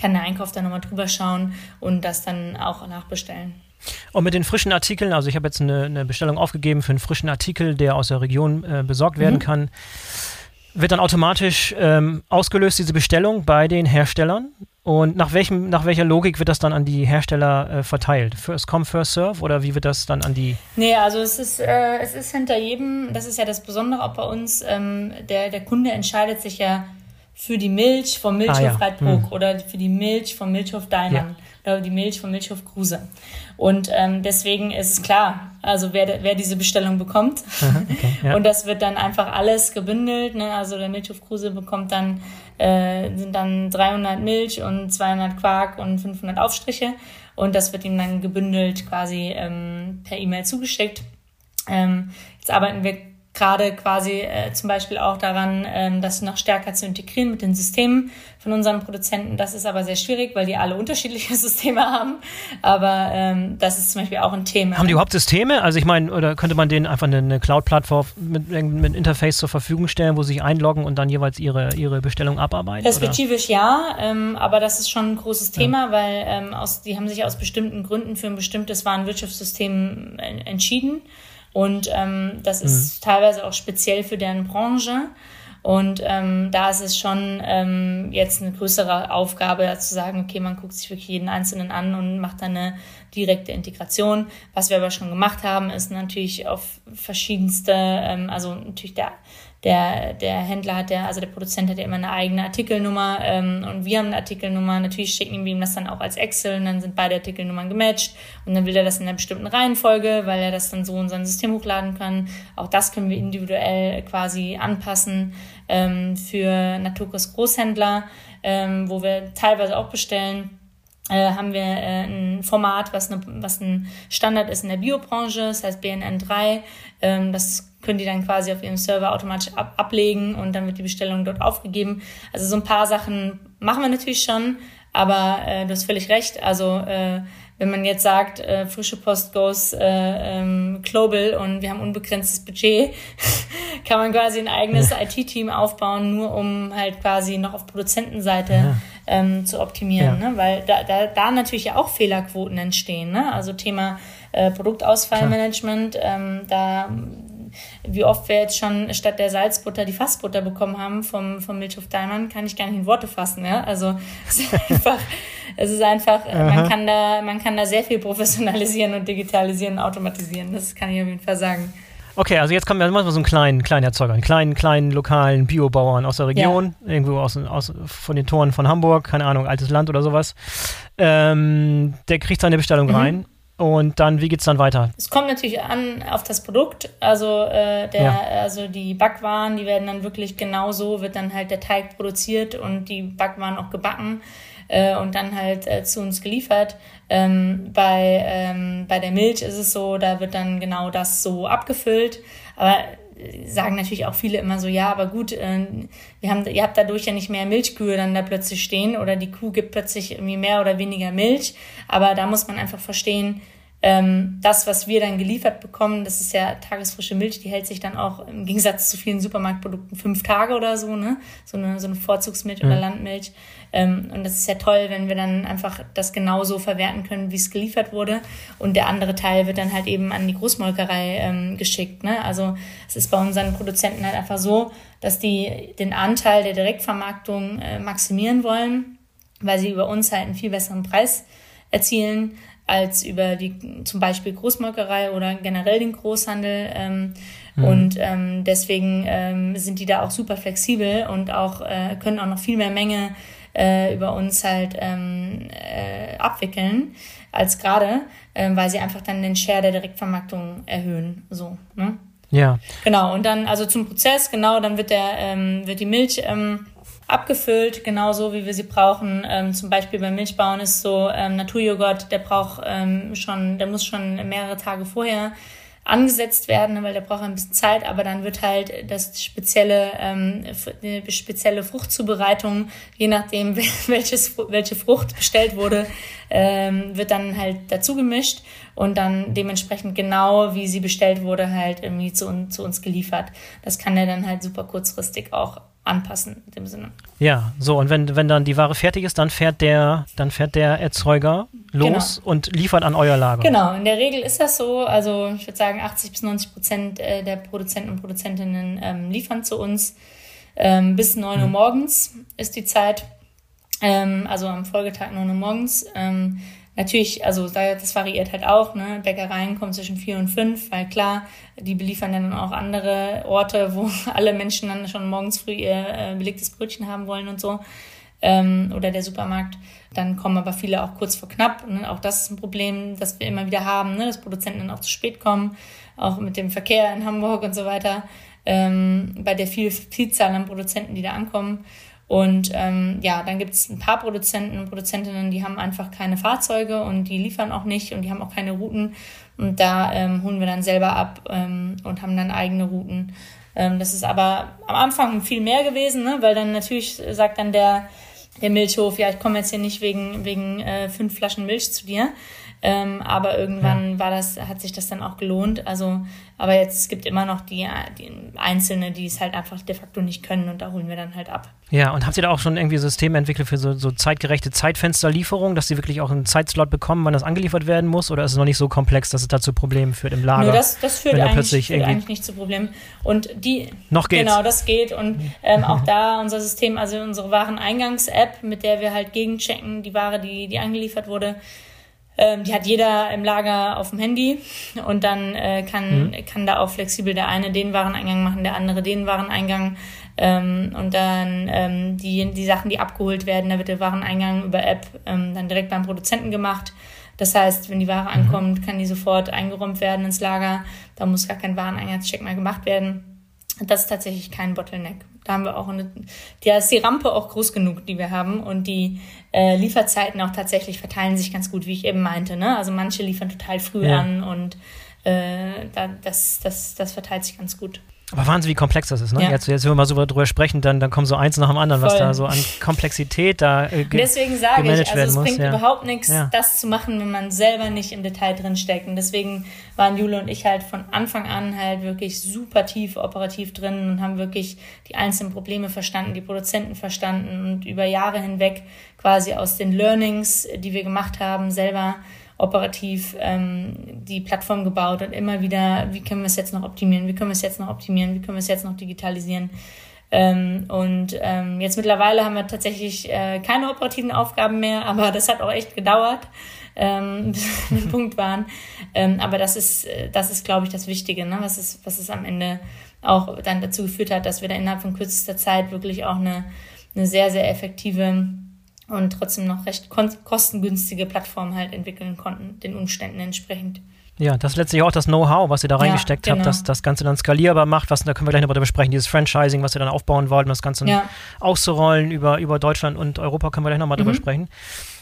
kann der Einkauf dann nochmal drüber schauen und das dann auch nachbestellen. Und mit den frischen Artikeln, also ich habe jetzt eine, eine, Bestellung aufgegeben für einen frischen Artikel, der aus der Region äh, besorgt werden mhm. kann. Wird dann automatisch ähm, ausgelöst, diese Bestellung bei den Herstellern? Und nach, welchem, nach welcher Logik wird das dann an die Hersteller äh, verteilt? First come, first serve oder wie wird das dann an die? Nee, also es ist, äh, es ist hinter jedem, das ist ja das Besondere auch bei uns, ähm, der, der Kunde entscheidet sich ja für die Milch vom Milchhof ah, ja. Reitbruck hm. oder für die Milch vom Milchhof Deinern ja. oder die Milch vom Milchhof Kruse. Und ähm, deswegen ist es klar, also wer, wer diese Bestellung bekommt. Aha, okay, ja. Und das wird dann einfach alles gebündelt. Ne? Also der Milchhof Kruse bekommt dann äh, sind dann 300 Milch und 200 Quark und 500 Aufstriche und das wird ihm dann gebündelt quasi ähm, per E-Mail zugeschickt. Ähm, jetzt arbeiten wir gerade quasi äh, zum Beispiel auch daran, ähm, das noch stärker zu integrieren mit den Systemen von unseren Produzenten. Das ist aber sehr schwierig, weil die alle unterschiedliche Systeme haben. Aber ähm, das ist zum Beispiel auch ein Thema. Haben die überhaupt Systeme? Also ich meine, oder könnte man denen einfach eine, Cloud-Plattform mit, mit Interface zur Verfügung stellen, wo sie sich einloggen und dann jeweils ihre, ihre Bestellung abarbeiten? Perspektivisch oder? ja, ähm, aber das ist schon ein großes Thema, ja. weil ähm, aus, die haben sich aus bestimmten Gründen für ein bestimmtes Warenwirtschaftssystem entschieden. Und ähm, das ist mhm. teilweise auch speziell für deren Branche. Und ähm, da ist es schon ähm, jetzt eine größere Aufgabe, zu sagen, okay, man guckt sich wirklich jeden Einzelnen an und macht dann eine direkte Integration. Was wir aber schon gemacht haben, ist natürlich auf verschiedenste, ähm, also natürlich der der, der Händler hat ja, also der Produzent hat ja immer eine eigene Artikelnummer ähm, und wir haben eine Artikelnummer. Natürlich schicken wir ihm das dann auch als Excel und dann sind beide Artikelnummern gematcht und dann will er das in einer bestimmten Reihenfolge, weil er das dann so in sein System hochladen kann. Auch das können wir individuell quasi anpassen ähm, für Naturkost Großhändler, ähm, wo wir teilweise auch bestellen. Äh, haben wir äh, ein Format, was, eine, was ein Standard ist in der Biobranche, das heißt BNN3. Ähm, das können die dann quasi auf ihrem Server automatisch ab ablegen und dann wird die Bestellung dort aufgegeben. Also so ein paar Sachen machen wir natürlich schon, aber äh, du hast völlig recht. Also äh, wenn man jetzt sagt, äh, frische Post goes äh, ähm, global und wir haben unbegrenztes Budget, kann man quasi ein eigenes IT-Team aufbauen, nur um halt quasi noch auf Produzentenseite ja. ähm, zu optimieren, ja. ne? weil da, da, da natürlich ja auch Fehlerquoten entstehen. Ne? Also Thema äh, Produktausfallmanagement, ähm, da wie oft wir jetzt schon statt der Salzbutter die Fassbutter bekommen haben vom, vom Milchhof Daimann, kann ich gar nicht in Worte fassen. Ja? Also es ist einfach, es ist einfach man, kann da, man kann da sehr viel professionalisieren und digitalisieren und automatisieren. Das kann ich auf jeden Fall sagen. Okay, also jetzt kommen wir mal so einen kleinen, kleinen Erzeuger, einen kleinen, kleinen lokalen Biobauern aus der Region, ja. irgendwo aus, aus, von den Toren von Hamburg, keine Ahnung, altes Land oder sowas. Ähm, der kriegt seine Bestellung mhm. rein und dann, wie geht es dann weiter? Es kommt natürlich an auf das Produkt. Also, äh, der, ja. also die Backwaren, die werden dann wirklich genauso, wird dann halt der Teig produziert und die Backwaren auch gebacken. Äh, und dann halt äh, zu uns geliefert. Ähm, bei, ähm, bei der Milch ist es so, da wird dann genau das so abgefüllt. Aber sagen natürlich auch viele immer so, ja, aber gut, äh, wir haben, ihr habt dadurch ja nicht mehr Milchkühe dann da plötzlich stehen oder die Kuh gibt plötzlich irgendwie mehr oder weniger Milch. Aber da muss man einfach verstehen, ähm, das, was wir dann geliefert bekommen, das ist ja tagesfrische Milch, die hält sich dann auch im Gegensatz zu vielen Supermarktprodukten fünf Tage oder so, ne? So eine, so eine Vorzugsmilch mhm. oder Landmilch. Ähm, und das ist ja toll, wenn wir dann einfach das genauso verwerten können, wie es geliefert wurde. Und der andere Teil wird dann halt eben an die Großmolkerei ähm, geschickt. Ne? Also es ist bei unseren Produzenten halt einfach so, dass die den Anteil der Direktvermarktung äh, maximieren wollen, weil sie über uns halt einen viel besseren Preis erzielen als über die zum Beispiel Großmolkerei oder generell den Großhandel. Ähm, mhm. Und ähm, deswegen ähm, sind die da auch super flexibel und auch äh, können auch noch viel mehr Menge äh, über uns halt ähm, äh, abwickeln als gerade, äh, weil sie einfach dann den Share der Direktvermarktung erhöhen. So, ne? Ja. Genau, und dann also zum Prozess, genau, dann wird der, ähm, wird die Milch ähm, abgefüllt, genauso wie wir sie brauchen. Ähm, zum Beispiel beim Milchbauen ist so ähm, Naturjoghurt, der braucht ähm, schon, der muss schon mehrere Tage vorher angesetzt werden, weil der braucht ein bisschen Zeit, aber dann wird halt das spezielle, ähm, eine spezielle Fruchtzubereitung, je nachdem welches, welche Frucht bestellt wurde, ähm, wird dann halt dazu gemischt und dann dementsprechend genau, wie sie bestellt wurde, halt irgendwie zu, zu uns geliefert. Das kann er dann halt super kurzfristig auch anpassen in dem Sinne. Ja, so und wenn, wenn dann die Ware fertig ist, dann fährt der, dann fährt der Erzeuger los genau. und liefert an euer Lager. Genau, in der Regel ist das so. Also ich würde sagen, 80 bis 90 Prozent äh, der Produzenten und Produzentinnen ähm, liefern zu uns. Ähm, bis 9 Uhr mhm. morgens ist die Zeit. Ähm, also am Folgetag 9 Uhr morgens. Natürlich, also das variiert halt auch. Ne? Bäckereien kommen zwischen vier und fünf, weil klar, die beliefern dann auch andere Orte, wo alle Menschen dann schon morgens früh ihr äh, belegtes Brötchen haben wollen und so. Ähm, oder der Supermarkt. Dann kommen aber viele auch kurz vor knapp. Ne? Auch das ist ein Problem, das wir immer wieder haben, ne? dass Produzenten dann auch zu spät kommen, auch mit dem Verkehr in Hamburg und so weiter. Ähm, bei der viel, Vielzahl an Produzenten, die da ankommen. Und ähm, ja, dann gibt es ein paar Produzenten und Produzentinnen, die haben einfach keine Fahrzeuge und die liefern auch nicht und die haben auch keine Routen. Und da ähm, holen wir dann selber ab ähm, und haben dann eigene Routen. Ähm, das ist aber am Anfang viel mehr gewesen, ne? weil dann natürlich sagt dann der, der Milchhof, ja, ich komme jetzt hier nicht wegen, wegen äh, fünf Flaschen Milch zu dir. Ähm, aber irgendwann ja. war das, hat sich das dann auch gelohnt. Also, aber jetzt es gibt immer noch die, die Einzelne, die es halt einfach de facto nicht können und da holen wir dann halt ab. Ja, und habt ihr da auch schon irgendwie Systeme entwickelt für so, so zeitgerechte Zeitfensterlieferung, dass sie wirklich auch einen Zeitslot bekommen, wann das angeliefert werden muss? Oder ist es noch nicht so komplex, dass es da zu Problemen führt im Lager? Nö, das, das führt, eigentlich, führt eigentlich nicht zu Problemen. Und die. Noch geht's. Genau, das geht. Und ähm, auch da unser System, also unsere Wareneingangs-App, mit der wir halt gegenchecken, die Ware, die, die angeliefert wurde, ähm, die hat jeder im Lager auf dem Handy und dann äh, kann, mhm. kann da auch flexibel der eine den Wareneingang machen, der andere den Wareneingang. Ähm, und dann ähm, die, die Sachen, die abgeholt werden, da wird der Wareneingang über App ähm, dann direkt beim Produzenten gemacht. Das heißt, wenn die Ware mhm. ankommt, kann die sofort eingeräumt werden ins Lager. Da muss gar kein Wareneinsatscheck mehr gemacht werden. Das ist tatsächlich kein Bottleneck. Da haben wir auch eine, da ist die Rampe auch groß genug, die wir haben. Und die äh, Lieferzeiten auch tatsächlich verteilen sich ganz gut, wie ich eben meinte. Ne? Also manche liefern total früh ja. an und äh, da, das, das, das verteilt sich ganz gut. Aber Wahnsinn, wie komplex das ist. Ne? Ja. Jetzt, jetzt, wenn wir mal so drüber sprechen, dann, dann kommen so eins nach dem anderen, Voll. was da so an Komplexität da äh, Deswegen sage ich, also es bringt ja. überhaupt nichts, ja. das zu machen, wenn man selber nicht im Detail drin steckt. Und deswegen waren Jule und ich halt von Anfang an halt wirklich super tief operativ drin und haben wirklich die einzelnen Probleme verstanden, die Produzenten verstanden und über Jahre hinweg quasi aus den Learnings, die wir gemacht haben, selber operativ ähm, die Plattform gebaut und immer wieder, wie können wir es jetzt noch optimieren, wie können wir es jetzt noch optimieren, wie können wir es jetzt noch digitalisieren. Ähm, und ähm, jetzt mittlerweile haben wir tatsächlich äh, keine operativen Aufgaben mehr, aber das hat auch echt gedauert, ähm, bis wir an Punkt waren. Ähm, aber das ist, äh, das ist, glaube ich, das Wichtige, ne? was, ist, was es am Ende auch dann dazu geführt hat, dass wir da innerhalb von kürzester Zeit wirklich auch eine, eine sehr, sehr effektive und trotzdem noch recht kostengünstige Plattform halt entwickeln konnten, den Umständen entsprechend. Ja, das ist letztlich auch das Know-how, was ihr da reingesteckt ja, genau. habt, dass das Ganze dann skalierbar macht. Was, da können wir gleich noch darüber besprechen, dieses Franchising, was ihr dann aufbauen wollt, um das Ganze ja. auszurollen über, über Deutschland und Europa, können wir gleich nochmal mhm. drüber sprechen.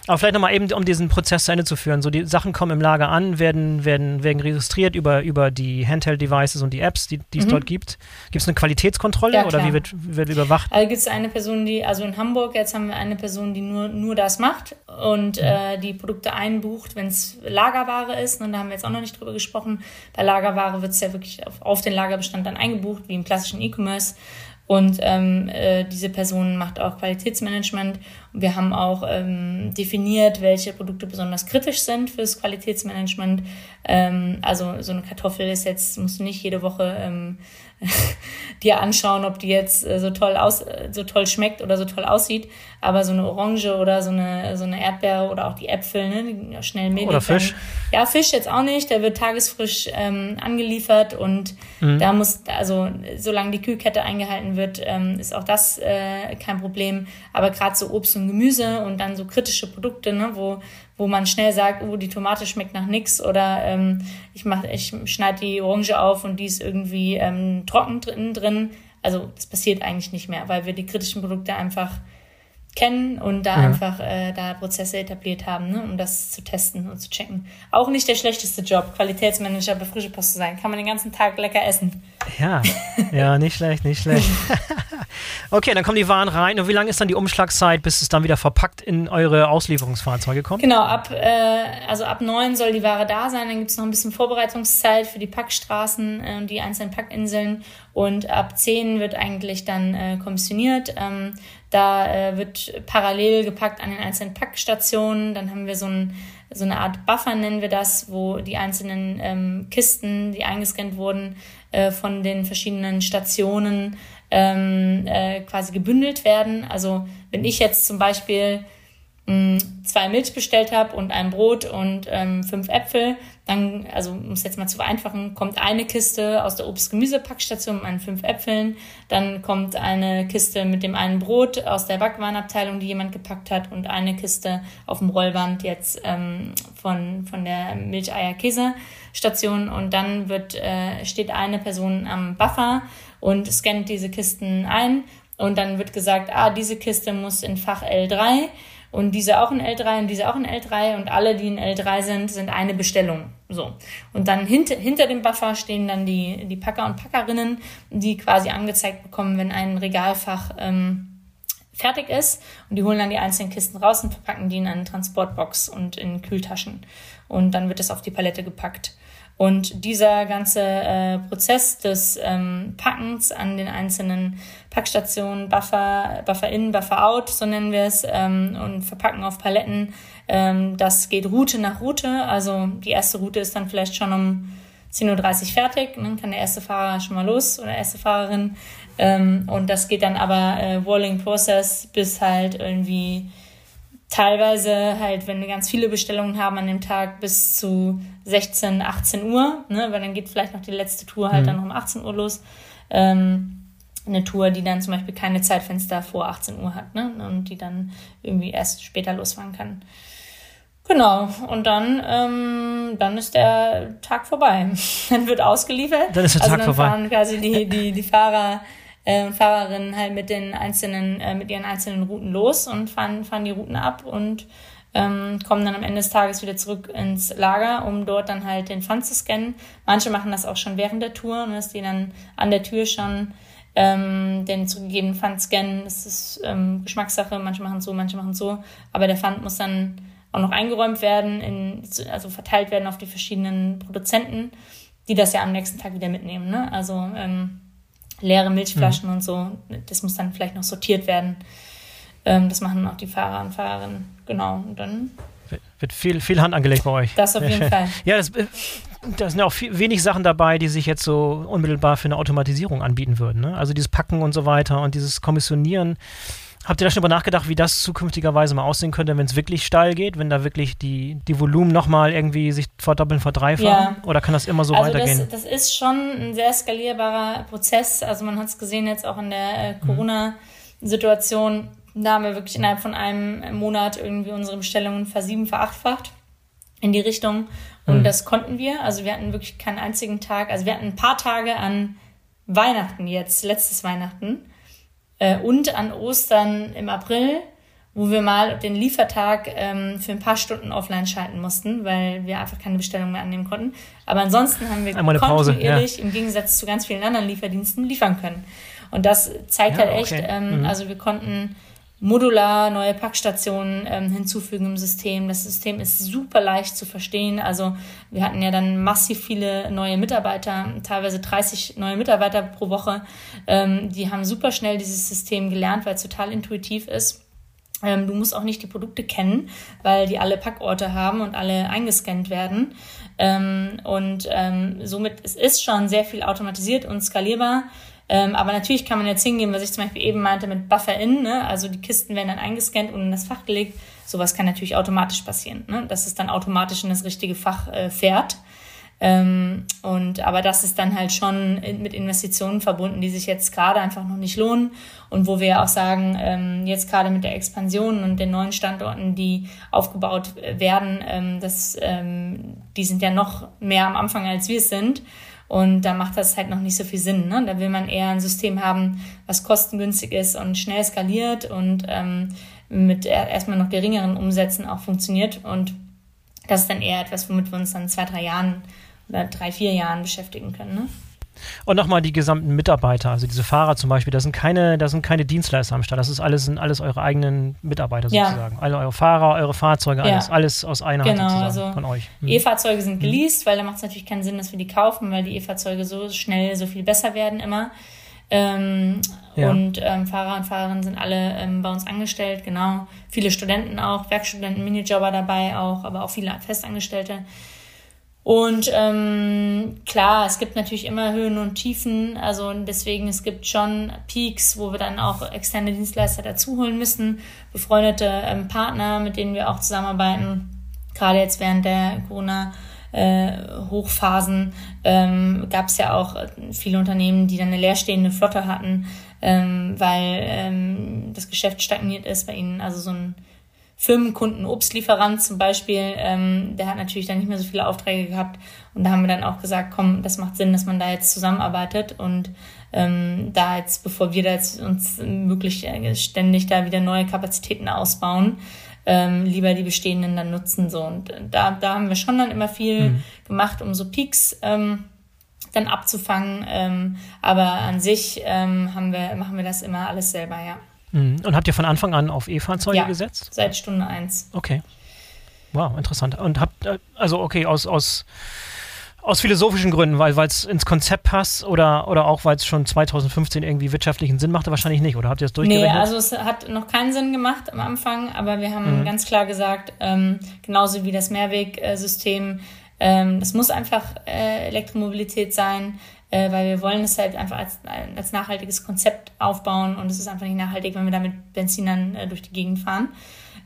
Aber vielleicht nochmal eben, um diesen Prozess zu Ende zu führen. So, die Sachen kommen im Lager an, werden, werden, werden registriert über, über die Handheld-Devices und die Apps, die, die es mhm. dort gibt. Gibt es eine Qualitätskontrolle ja, oder wie wird, wird überwacht? Also gibt es eine Person, die, also in Hamburg jetzt haben wir eine Person, die nur, nur das macht und mhm. äh, die Produkte einbucht, wenn es Lagerware ist. Und da haben wir jetzt auch noch nicht drüber gesprochen. Bei Lagerware wird es ja wirklich auf, auf den Lagerbestand dann eingebucht, wie im klassischen E-Commerce. Und ähm, äh, diese Person macht auch Qualitätsmanagement. Wir haben auch ähm, definiert, welche Produkte besonders kritisch sind fürs Qualitätsmanagement. Ähm, also so eine Kartoffel ist jetzt, musst du nicht jede Woche ähm, dir anschauen, ob die jetzt äh, so toll aus, äh, so toll schmeckt oder so toll aussieht. Aber so eine Orange oder so eine, so eine Erdbeere oder auch die Äpfel, ne, die schnell Mehl. Oder Fisch. Ja, Fisch jetzt auch nicht. Der wird tagesfrisch ähm, angeliefert und mhm. da muss, also solange die Kühlkette eingehalten wird, ähm, ist auch das äh, kein Problem. Aber gerade so Obst und Gemüse und dann so kritische Produkte, ne, wo wo man schnell sagt, oh, die Tomate schmeckt nach nix oder ähm, ich mach, ich schneide die Orange auf und die ist irgendwie ähm, trocken drin, drin. Also das passiert eigentlich nicht mehr, weil wir die kritischen Produkte einfach kennen und da ja. einfach äh, da Prozesse etabliert haben, ne, um das zu testen und zu checken. Auch nicht der schlechteste Job, Qualitätsmanager bei Frische Post zu sein. Kann man den ganzen Tag lecker essen. Ja, ja, nicht schlecht, nicht schlecht. okay, dann kommen die Waren rein. Und wie lange ist dann die Umschlagszeit, bis es dann wieder verpackt in eure Auslieferungsfahrzeuge kommt? Genau, ab, äh, also ab neun soll die Ware da sein. Dann gibt es noch ein bisschen Vorbereitungszeit für die Packstraßen und äh, die einzelnen Packinseln. Und ab zehn wird eigentlich dann äh, kommissioniert. Ähm, da äh, wird parallel gepackt an den einzelnen Packstationen. Dann haben wir so, ein, so eine Art Buffer, nennen wir das, wo die einzelnen ähm, Kisten, die eingescannt wurden, äh, von den verschiedenen Stationen ähm, äh, quasi gebündelt werden. Also wenn ich jetzt zum Beispiel mh, zwei Milch bestellt habe und ein Brot und ähm, fünf Äpfel, dann, also um es jetzt mal zu vereinfachen, kommt eine Kiste aus der Obst-Gemüse-Packstation mit meinen fünf Äpfeln, dann kommt eine Kiste mit dem einen Brot aus der Backwarenabteilung, die jemand gepackt hat, und eine Kiste auf dem Rollband jetzt ähm, von, von der Milch-Eier-Käse-Station. Und dann wird, äh, steht eine Person am Buffer und scannt diese Kisten ein. Und dann wird gesagt, ah, diese Kiste muss in Fach L3 und diese auch in L3 und diese auch in L3 und alle, die in L3 sind, sind eine Bestellung. So. Und dann hinter, hinter dem Buffer stehen dann die, die Packer und Packerinnen, die quasi angezeigt bekommen, wenn ein Regalfach ähm, fertig ist. Und die holen dann die einzelnen Kisten raus und verpacken die in eine Transportbox und in Kühltaschen. Und dann wird es auf die Palette gepackt. Und dieser ganze äh, Prozess des ähm, Packens an den einzelnen Packstationen, Buffer, Buffer in, Buffer out, so nennen wir es, ähm, und Verpacken auf Paletten, ähm, das geht Route nach Route. Also die erste Route ist dann vielleicht schon um 10.30 Uhr fertig, dann kann der erste Fahrer schon mal los oder erste Fahrerin. Ähm, und das geht dann aber äh, Rolling Process bis halt irgendwie teilweise halt, wenn wir ganz viele Bestellungen haben an dem Tag, bis zu 16, 18 Uhr, ne, weil dann geht vielleicht noch die letzte Tour halt mhm. dann um 18 Uhr los. Ähm, eine Tour, die dann zum Beispiel keine Zeitfenster vor 18 Uhr hat, ne, und die dann irgendwie erst später losfahren kann. Genau, und dann, ähm, dann ist der Tag vorbei. dann wird ausgeliefert. Dann ist der also Tag vorbei. Fahren quasi die, die, die Fahrer äh, Fahrerinnen halt mit den einzelnen, äh, mit ihren einzelnen Routen los und fahren, fahren die Routen ab und ähm, kommen dann am Ende des Tages wieder zurück ins Lager, um dort dann halt den Pfand zu scannen. Manche machen das auch schon während der Tour, ne, dass die dann an der Tür schon ähm, den zugegebenen Pfand scannen. Das ist ähm, Geschmackssache, manche machen so, manche machen so. Aber der Pfand muss dann auch noch eingeräumt werden, in, also verteilt werden auf die verschiedenen Produzenten, die das ja am nächsten Tag wieder mitnehmen. Ne? Also ähm, leere Milchflaschen mhm. und so. Das muss dann vielleicht noch sortiert werden. Ähm, das machen auch die Fahrer und Fahrerinnen. Genau. Und dann wird viel, viel Hand angelegt bei euch. Das auf jeden Fall. Ja, das, äh, da sind ja auch viel, wenig Sachen dabei, die sich jetzt so unmittelbar für eine Automatisierung anbieten würden. Ne? Also dieses Packen und so weiter und dieses Kommissionieren. Habt ihr da schon über nachgedacht, wie das zukünftigerweise mal aussehen könnte, wenn es wirklich steil geht, wenn da wirklich die, die Volumen nochmal irgendwie sich verdoppeln, verdreifachen? Ja. Oder kann das immer so also weitergehen? Das, das ist schon ein sehr skalierbarer Prozess. Also man hat es gesehen jetzt auch in der äh, Corona-Situation. Da haben wir wirklich innerhalb von einem Monat irgendwie unsere Bestellungen versieben, verachtfacht in die Richtung. Und mhm. das konnten wir. Also wir hatten wirklich keinen einzigen Tag. Also wir hatten ein paar Tage an Weihnachten jetzt, letztes Weihnachten äh, und an Ostern im April, wo wir mal den Liefertag ähm, für ein paar Stunden offline schalten mussten, weil wir einfach keine Bestellung mehr annehmen konnten. Aber ansonsten haben wir kontinuierlich ja. im Gegensatz zu ganz vielen anderen Lieferdiensten liefern können. Und das zeigt ja, halt echt, okay. ähm, mhm. also wir konnten modular neue Packstationen ähm, hinzufügen im System. Das System ist super leicht zu verstehen. Also wir hatten ja dann massiv viele neue Mitarbeiter, teilweise 30 neue Mitarbeiter pro Woche. Ähm, die haben super schnell dieses System gelernt, weil es total intuitiv ist. Ähm, du musst auch nicht die Produkte kennen, weil die alle Packorte haben und alle eingescannt werden. Ähm, und ähm, somit es ist schon sehr viel automatisiert und skalierbar. Ähm, aber natürlich kann man jetzt hingehen, was ich zum Beispiel eben meinte mit Buffer-In, ne? also die Kisten werden dann eingescannt und in das Fach gelegt. Sowas kann natürlich automatisch passieren, ne? dass es dann automatisch in das richtige Fach äh, fährt. Ähm, und aber das ist dann halt schon mit Investitionen verbunden, die sich jetzt gerade einfach noch nicht lohnen und wo wir auch sagen, ähm, jetzt gerade mit der Expansion und den neuen Standorten, die aufgebaut werden, ähm, das, ähm, die sind ja noch mehr am Anfang als wir es sind. Und da macht das halt noch nicht so viel Sinn. Ne? Da will man eher ein System haben, was kostengünstig ist und schnell skaliert und ähm, mit erstmal noch geringeren Umsätzen auch funktioniert. Und das ist dann eher etwas, womit wir uns dann zwei, drei Jahren oder drei, vier Jahren beschäftigen können. Ne? Und nochmal die gesamten Mitarbeiter, also diese Fahrer zum Beispiel, das sind keine, das sind keine Dienstleister am Start, das ist alles, sind alles eure eigenen Mitarbeiter sozusagen. Ja. Alle eure Fahrer, eure Fahrzeuge, alles, ja. alles aus einer genau, Hand also von euch. Mhm. E-Fahrzeuge sind geleast, mhm. weil da macht es natürlich keinen Sinn, dass wir die kaufen, weil die E-Fahrzeuge so schnell so viel besser werden immer. Ähm, ja. Und ähm, Fahrer und Fahrerinnen sind alle ähm, bei uns angestellt, genau. Viele Studenten auch, Werkstudenten, Minijobber dabei auch, aber auch viele Festangestellte. Und ähm, klar, es gibt natürlich immer Höhen und Tiefen. Also deswegen, es gibt schon Peaks, wo wir dann auch externe Dienstleister dazuholen müssen, befreundete ähm, Partner, mit denen wir auch zusammenarbeiten. Gerade jetzt während der Corona. Äh, Hochphasen ähm, gab es ja auch viele Unternehmen, die dann eine leerstehende Flotte hatten, ähm, weil ähm, das Geschäft stagniert ist bei ihnen. Also so ein Firmenkunden, Obstlieferant zum Beispiel, ähm, der hat natürlich dann nicht mehr so viele Aufträge gehabt. Und da haben wir dann auch gesagt, komm, das macht Sinn, dass man da jetzt zusammenarbeitet und ähm, da jetzt, bevor wir da jetzt uns möglich äh, ständig da wieder neue Kapazitäten ausbauen, ähm, lieber die bestehenden dann nutzen. So. Und da, da haben wir schon dann immer viel mhm. gemacht, um so Peaks ähm, dann abzufangen. Ähm, aber an sich ähm, haben wir, machen wir das immer alles selber, ja. Mhm. Und habt ihr von Anfang an auf E-Fahrzeuge ja, gesetzt? Seit Stunde eins. Okay. Wow, interessant. Und habt, äh, also okay, aus, aus, aus philosophischen Gründen, weil es ins Konzept passt oder, oder auch weil es schon 2015 irgendwie wirtschaftlichen Sinn machte, wahrscheinlich nicht, oder habt ihr das durchgerechnet? Nee, also es hat noch keinen Sinn gemacht am Anfang, aber wir haben mhm. ganz klar gesagt, ähm, genauso wie das Mehrwegsystem, ähm, das muss einfach äh, Elektromobilität sein äh, weil wir wollen es halt einfach als, als nachhaltiges Konzept aufbauen und es ist einfach nicht nachhaltig, wenn wir da mit Benzin dann äh, durch die Gegend fahren.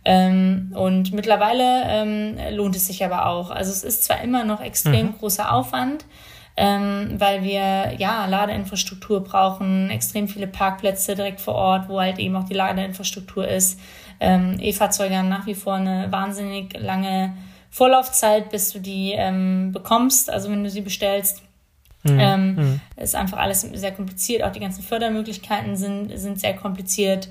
Ähm, und mittlerweile ähm, lohnt es sich aber auch. Also es ist zwar immer noch extrem mhm. großer Aufwand, ähm, weil wir ja Ladeinfrastruktur brauchen, extrem viele Parkplätze direkt vor Ort, wo halt eben auch die Ladeinfrastruktur ist. Ähm, E-Fahrzeuge haben nach wie vor eine wahnsinnig lange Vorlaufzeit, bis du die ähm, bekommst, also wenn du sie bestellst. Mhm. Ähm, mhm. Ist einfach alles sehr kompliziert. Auch die ganzen Fördermöglichkeiten sind, sind sehr kompliziert.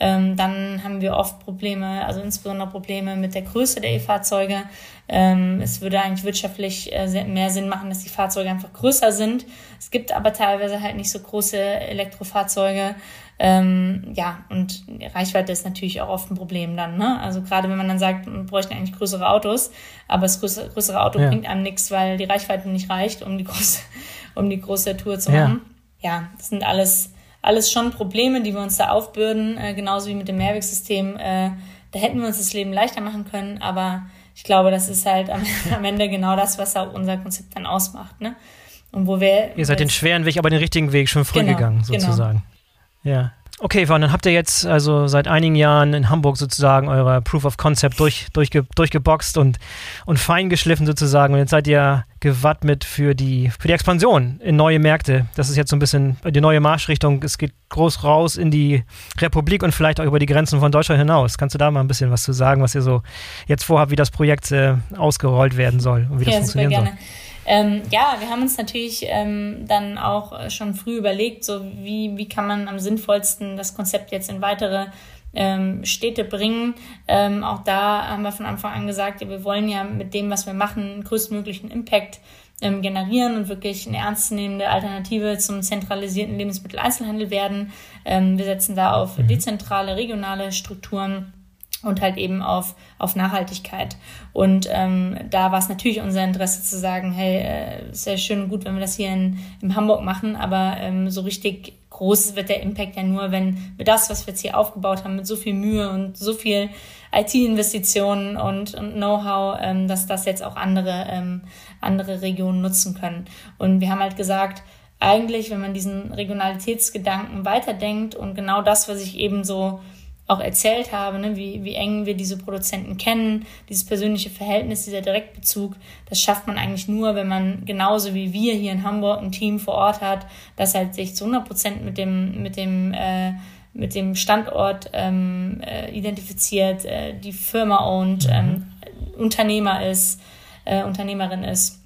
Ähm, dann haben wir oft Probleme, also insbesondere Probleme mit der Größe der E-Fahrzeuge. Ähm, es würde eigentlich wirtschaftlich äh, mehr Sinn machen, dass die Fahrzeuge einfach größer sind. Es gibt aber teilweise halt nicht so große Elektrofahrzeuge. Ähm, ja, und Reichweite ist natürlich auch oft ein Problem dann. Ne? Also gerade wenn man dann sagt, man bräuchte eigentlich größere Autos, aber das größere, größere Auto ja. bringt einem nichts, weil die Reichweite nicht reicht, um die große, um die große Tour zu machen. Ja, ja das sind alles alles schon Probleme, die wir uns da aufbürden, äh, genauso wie mit dem Mehrwegsystem. Äh, da hätten wir uns das Leben leichter machen können, aber ich glaube, das ist halt am, am Ende genau das, was auch unser Konzept dann ausmacht. Ne? Und wo wir. Ihr seid den schweren Weg, aber den richtigen Weg schon früh genau, gegangen, genau. sozusagen. Genau. Ja. Okay, Yvonne, dann habt ihr jetzt also seit einigen Jahren in Hamburg sozusagen eure Proof of Concept durch, durchge, durchgeboxt und, und feingeschliffen sozusagen. Und jetzt seid ihr gewappnet für die, für die Expansion in neue Märkte. Das ist jetzt so ein bisschen die neue Marschrichtung. Es geht groß raus in die Republik und vielleicht auch über die Grenzen von Deutschland hinaus. Kannst du da mal ein bisschen was zu sagen, was ihr so jetzt vorhabt, wie das Projekt äh, ausgerollt werden soll und wie das funktionieren soll? Ähm, ja, wir haben uns natürlich ähm, dann auch schon früh überlegt, so wie, wie kann man am sinnvollsten das Konzept jetzt in weitere ähm, Städte bringen. Ähm, auch da haben wir von Anfang an gesagt, wir wollen ja mit dem, was wir machen, größtmöglichen Impact ähm, generieren und wirklich eine ernstzunehmende Alternative zum zentralisierten Lebensmitteleinzelhandel werden. Ähm, wir setzen da auf mhm. dezentrale, regionale Strukturen und halt eben auf, auf Nachhaltigkeit. Und ähm, da war es natürlich unser Interesse zu sagen, hey, äh, sehr schön und gut, wenn wir das hier in, in Hamburg machen, aber ähm, so richtig groß wird der Impact ja nur, wenn wir das, was wir jetzt hier aufgebaut haben, mit so viel Mühe und so viel IT-Investitionen und, und Know-how, ähm, dass das jetzt auch andere, ähm, andere Regionen nutzen können. Und wir haben halt gesagt, eigentlich, wenn man diesen Regionalitätsgedanken weiterdenkt und genau das, was ich eben so auch erzählt habe, ne, wie, wie eng wir diese Produzenten kennen, dieses persönliche Verhältnis, dieser Direktbezug, das schafft man eigentlich nur, wenn man genauso wie wir hier in Hamburg ein Team vor Ort hat, das halt sich zu 100 Prozent mit dem, mit dem, äh, mit dem Standort ähm, äh, identifiziert, äh, die Firma ownt, mhm. ähm, Unternehmer ist, äh, Unternehmerin ist.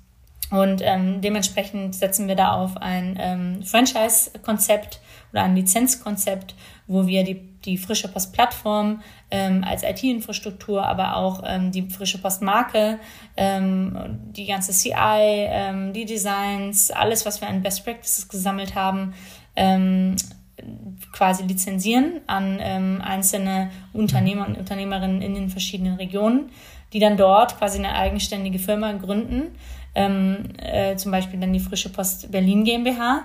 Und ähm, dementsprechend setzen wir da auf ein ähm, Franchise-Konzept oder ein Lizenzkonzept, wo wir die die Frische Post Plattform ähm, als IT-Infrastruktur, aber auch ähm, die Frische Post Marke, ähm, die ganze CI, ähm, die Designs, alles, was wir an Best Practices gesammelt haben, ähm, quasi lizenzieren an ähm, einzelne Unternehmer und Unternehmerinnen in den verschiedenen Regionen, die dann dort quasi eine eigenständige Firma gründen, äh, zum Beispiel dann die Frische Post Berlin GmbH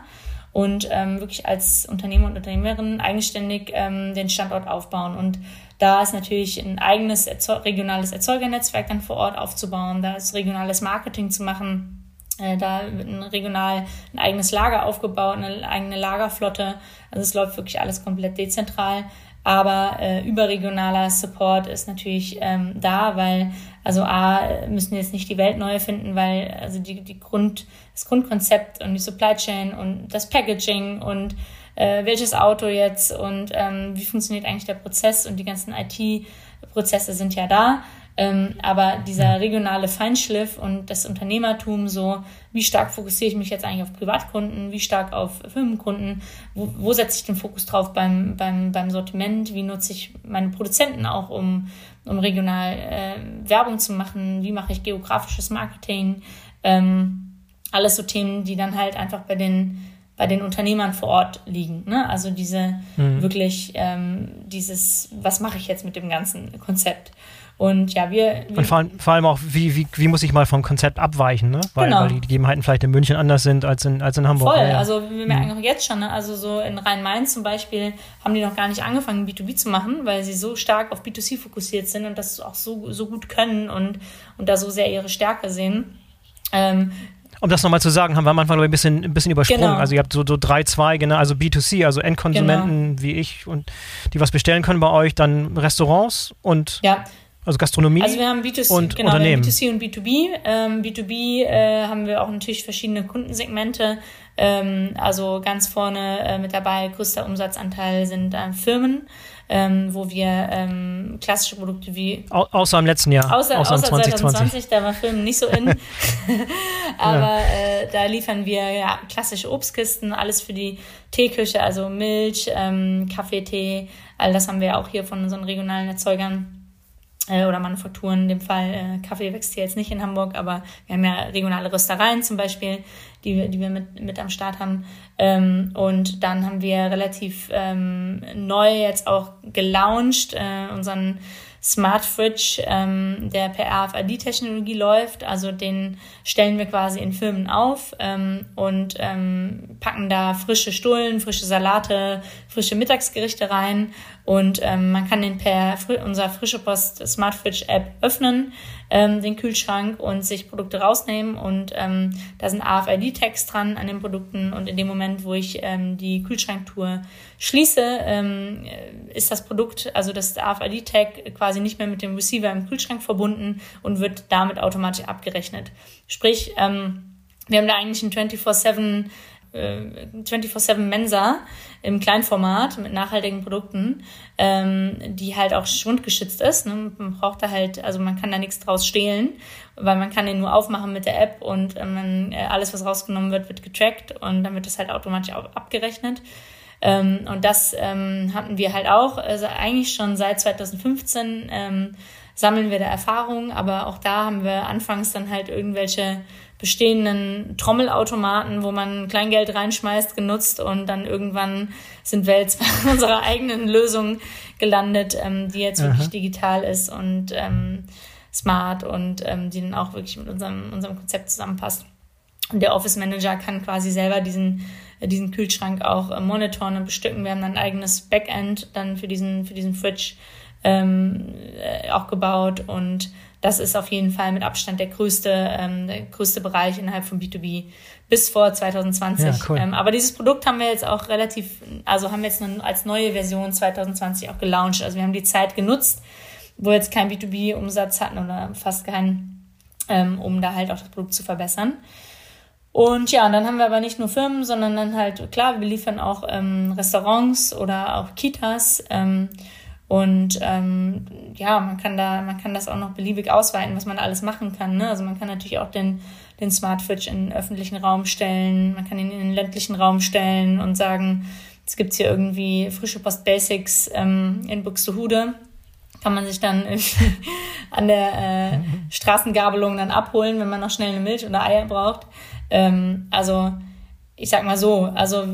und ähm, wirklich als Unternehmer und Unternehmerin eigenständig ähm, den Standort aufbauen. Und da ist natürlich ein eigenes Erzeug regionales Erzeugernetzwerk dann vor Ort aufzubauen, da ist regionales Marketing zu machen. Äh, da wird ein regional ein eigenes Lager aufgebaut, eine eigene Lagerflotte. Also es läuft wirklich alles komplett dezentral. Aber äh, überregionaler Support ist natürlich ähm, da, weil also A, müssen jetzt nicht die Welt neu erfinden, weil also die, die Grund, das Grundkonzept und die Supply Chain und das Packaging und äh, welches Auto jetzt und ähm, wie funktioniert eigentlich der Prozess und die ganzen IT-Prozesse sind ja da. Ähm, aber dieser regionale Feinschliff und das Unternehmertum, so wie stark fokussiere ich mich jetzt eigentlich auf Privatkunden, wie stark auf Firmenkunden, wo, wo setze ich den Fokus drauf beim, beim, beim Sortiment, wie nutze ich meine Produzenten auch, um, um regional äh, Werbung zu machen, wie mache ich geografisches Marketing, ähm, alles so Themen, die dann halt einfach bei den bei den Unternehmern vor Ort liegen. Ne? Also diese mhm. wirklich ähm, dieses, was mache ich jetzt mit dem ganzen Konzept? Und ja, wir. wir und vor allem, vor allem, auch, wie, wie, wie muss ich mal vom Konzept abweichen, ne? Weil, genau. weil die Gegebenheiten vielleicht in München anders sind als in, als in Hamburg. Voll, ja, also wir merken mhm. auch jetzt schon, ne? also so in Rhein-Main zum Beispiel haben die noch gar nicht angefangen, B2B zu machen, weil sie so stark auf B2C fokussiert sind und das auch so, so gut können und, und da so sehr ihre Stärke sehen. Ähm, um das nochmal zu sagen, haben wir am Anfang ein bisschen, ein bisschen übersprungen. Genau. Also ihr habt so, so drei Zweige, ne? also B2C, also Endkonsumenten genau. wie ich und die was bestellen können bei euch, dann Restaurants und ja. Also Gastronomie also wir haben B2C, und genau, Unternehmen. B2C und B2B. Ähm, B2B äh, haben wir auch natürlich verschiedene Kundensegmente. Ähm, also ganz vorne äh, mit dabei, größter Umsatzanteil sind äh, Firmen, ähm, wo wir ähm, klassische Produkte wie... Au außer im letzten Jahr. Außer, außer, außer 2020. da war Firmen nicht so in. Aber äh, da liefern wir ja klassische Obstkisten, alles für die Teeküche, also Milch, ähm, Kaffee, Tee, all das haben wir auch hier von unseren regionalen Erzeugern oder Manufakturen. In dem Fall äh, Kaffee wächst hier jetzt nicht in Hamburg, aber wir haben ja regionale Röstereien zum Beispiel, die wir, die wir mit, mit am Start haben. Ähm, und dann haben wir relativ ähm, neu jetzt auch gelauncht äh, unseren Smart Fridge, ähm, der per RFID-Technologie läuft. Also den stellen wir quasi in Firmen auf ähm, und ähm, packen da frische Stullen, frische Salate, frische Mittagsgerichte rein Und ähm, man kann den per fr unserer Frische Post Smart Fridge App öffnen, ähm, den Kühlschrank und sich Produkte rausnehmen. Und ähm, da sind AFID-Tags dran an den Produkten. Und in dem Moment, wo ich ähm, die Kühlschranktour schließe, ähm, ist das Produkt, also das AFID-Tag quasi nicht mehr mit dem Receiver im Kühlschrank verbunden und wird damit automatisch abgerechnet. Sprich, ähm, wir haben da eigentlich ein 24-7 24-7 äh, Mensa im Kleinformat mit nachhaltigen Produkten, ähm, die halt auch schwundgeschützt ist. Ne? Man braucht da halt, also man kann da nichts draus stehlen, weil man kann den nur aufmachen mit der App und äh, man, äh, alles, was rausgenommen wird, wird getrackt und dann wird das halt automatisch auch abgerechnet. Ähm, und das ähm, hatten wir halt auch, also eigentlich schon seit 2015 ähm, sammeln wir da Erfahrungen, aber auch da haben wir anfangs dann halt irgendwelche bestehenden Trommelautomaten, wo man Kleingeld reinschmeißt, genutzt und dann irgendwann sind wir jetzt bei unserer eigenen Lösung gelandet, ähm, die jetzt Aha. wirklich digital ist und ähm, smart und ähm, die dann auch wirklich mit unserem, unserem Konzept zusammenpasst. Und der Office Manager kann quasi selber diesen, äh, diesen Kühlschrank auch äh, monitoren und bestücken. Wir haben dann ein eigenes Backend dann für diesen, für diesen Fridge ähm, äh, auch gebaut und das ist auf jeden Fall mit Abstand der größte, ähm, der größte Bereich innerhalb von B2B bis vor 2020. Ja, cool. ähm, aber dieses Produkt haben wir jetzt auch relativ, also haben wir jetzt als neue Version 2020 auch gelauncht. Also wir haben die Zeit genutzt, wo jetzt kein B2B-Umsatz hatten oder fast keinen, ähm, um da halt auch das Produkt zu verbessern. Und ja, und dann haben wir aber nicht nur Firmen, sondern dann halt, klar, wir liefern auch ähm, Restaurants oder auch Kitas. Ähm, und ähm, ja, man kann da, man kann das auch noch beliebig ausweiten, was man alles machen kann. Ne? Also man kann natürlich auch den, den Smart Fridge in den öffentlichen Raum stellen, man kann ihn in den ländlichen Raum stellen und sagen, es gibt hier irgendwie frische Post Basics ähm, in Buxtehude. Kann man sich dann an der äh, Straßengabelung dann abholen, wenn man noch schnell eine Milch oder Eier braucht. Ähm, also ich sag mal so, also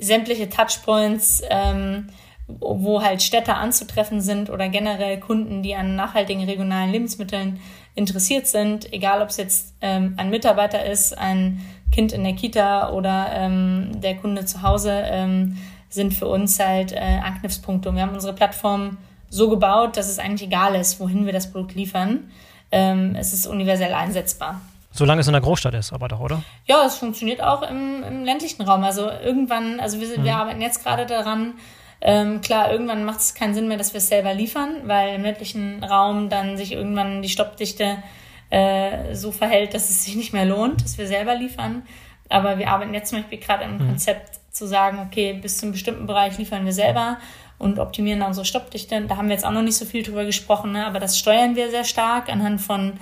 sämtliche Touchpoints ähm, wo halt Städte anzutreffen sind oder generell Kunden, die an nachhaltigen regionalen Lebensmitteln interessiert sind, egal ob es jetzt ähm, ein Mitarbeiter ist, ein Kind in der Kita oder ähm, der Kunde zu Hause, ähm, sind für uns halt äh, Anknüpfpunkte. Und wir haben unsere Plattform so gebaut, dass es eigentlich egal ist, wohin wir das Produkt liefern. Ähm, es ist universell einsetzbar. Solange es in der Großstadt ist, aber doch, oder? Ja, es funktioniert auch im, im ländlichen Raum. Also irgendwann, also wir, mhm. wir arbeiten jetzt gerade daran, ähm, klar, irgendwann macht es keinen Sinn mehr, dass wir es selber liefern, weil im ländlichen Raum dann sich irgendwann die Stoppdichte äh, so verhält, dass es sich nicht mehr lohnt, dass wir selber liefern. Aber wir arbeiten jetzt zum Beispiel gerade im mhm. Konzept zu sagen, okay, bis zu einem bestimmten Bereich liefern wir selber und optimieren dann unsere Stoppdichte. Da haben wir jetzt auch noch nicht so viel drüber gesprochen, ne? aber das steuern wir sehr stark anhand von,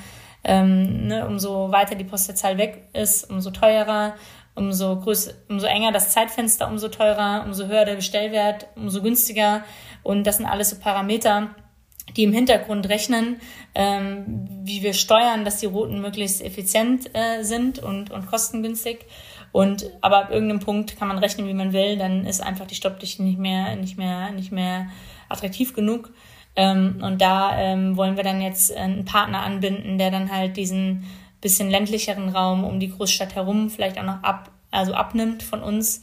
ähm, ne, umso weiter die Postleitzahl weg ist, umso teurer umso größer, umso enger das Zeitfenster, umso teurer, umso höher der Bestellwert, umso günstiger. Und das sind alles so Parameter, die im Hintergrund rechnen, ähm, wie wir steuern, dass die Routen möglichst effizient äh, sind und, und kostengünstig. Und aber ab irgendeinem Punkt kann man rechnen, wie man will, dann ist einfach die Stoppdichte nicht mehr, nicht mehr, nicht mehr attraktiv genug. Ähm, und da ähm, wollen wir dann jetzt einen Partner anbinden, der dann halt diesen bisschen ländlicheren Raum um die Großstadt herum vielleicht auch noch ab, also abnimmt von uns.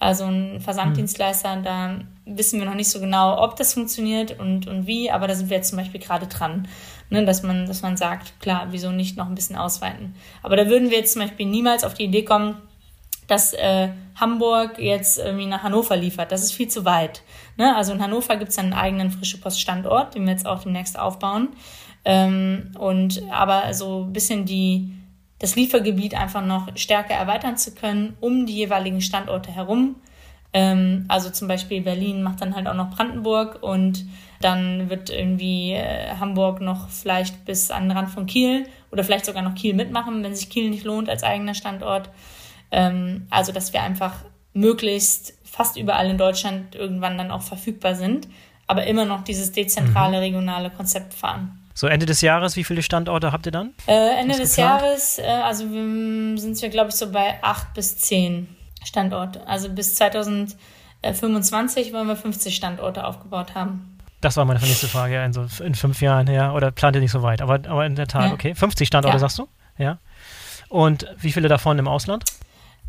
Also ein Versanddienstleister, mhm. da wissen wir noch nicht so genau, ob das funktioniert und, und wie, aber da sind wir jetzt zum Beispiel gerade dran, ne, dass, man, dass man sagt, klar, wieso nicht noch ein bisschen ausweiten. Aber da würden wir jetzt zum Beispiel niemals auf die Idee kommen, dass äh, Hamburg jetzt irgendwie nach Hannover liefert. Das ist viel zu weit. Ne? Also in Hannover gibt es einen eigenen frische Poststandort, den wir jetzt auch demnächst aufbauen. Ähm, und aber so ein bisschen die, das Liefergebiet einfach noch stärker erweitern zu können, um die jeweiligen Standorte herum. Ähm, also zum Beispiel Berlin macht dann halt auch noch Brandenburg und dann wird irgendwie äh, Hamburg noch vielleicht bis an den Rand von Kiel oder vielleicht sogar noch Kiel mitmachen, wenn sich Kiel nicht lohnt als eigener Standort. Ähm, also dass wir einfach möglichst fast überall in Deutschland irgendwann dann auch verfügbar sind, aber immer noch dieses dezentrale mhm. regionale Konzept fahren. So Ende des Jahres, wie viele Standorte habt ihr dann? Äh, Ende des geplant? Jahres, äh, also sind wir, glaube ich, so bei acht bis zehn Standorte. Also bis 2025 wollen wir 50 Standorte aufgebaut haben. Das war meine nächste Frage, also in fünf Jahren, ja, oder plant ihr nicht so weit, aber, aber in der Tat, ja. okay. 50 Standorte, ja. sagst du? Ja. Und wie viele davon im Ausland?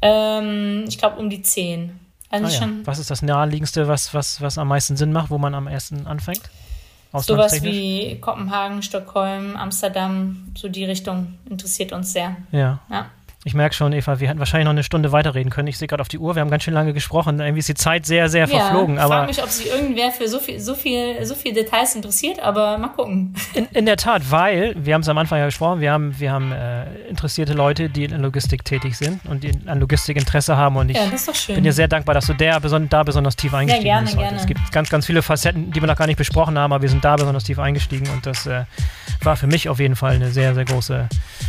Ähm, ich glaube um die zehn. Also Ah, ja. Was ist das naheliegendste, was, was, was am meisten Sinn macht, wo man am ersten anfängt? Sowas wie Kopenhagen, Stockholm, Amsterdam, so die Richtung interessiert uns sehr. Ja. Ja. Ich merke schon, Eva, wir hätten wahrscheinlich noch eine Stunde weiterreden können. Ich sehe gerade auf die Uhr, wir haben ganz schön lange gesprochen. Irgendwie ist die Zeit sehr, sehr verflogen. ja, aber frag mich, ob sich irgendwer für so viel, so viel, so viel Details interessiert, aber mal gucken. In, in der Tat, weil, wir haben es am Anfang ja gesprochen, wir haben, wir haben äh, interessierte Leute, die in der Logistik tätig sind und die an Logistik Interesse haben. Und ich Ja, das ist doch schön. bin dir sehr dankbar, dass du der, beson da besonders tief eingestiegen gerne, bist. heute. gerne. Es gibt ganz, ganz viele Facetten, die wir noch gar nicht besprochen haben, aber wir sind da besonders tief eingestiegen und das äh, war für mich auf jeden Fall eine sehr, sehr große,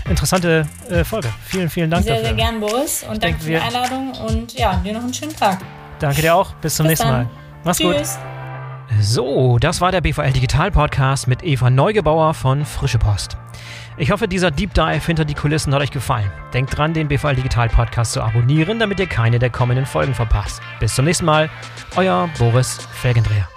interessante äh, Folge. Vielen, vielen Dank sehr, dafür. sehr gern, Boris. Und danke denke, für die Einladung und ja, dir noch einen schönen Tag. Danke dir auch. Bis zum Bis nächsten dann. Mal. Mach's gut. Tschüss. So, das war der BVL Digital Podcast mit Eva Neugebauer von Frische Post. Ich hoffe, dieser Deep Dive hinter die Kulissen hat euch gefallen. Denkt dran, den BVL Digital Podcast zu abonnieren, damit ihr keine der kommenden Folgen verpasst. Bis zum nächsten Mal, euer Boris Felgendreher.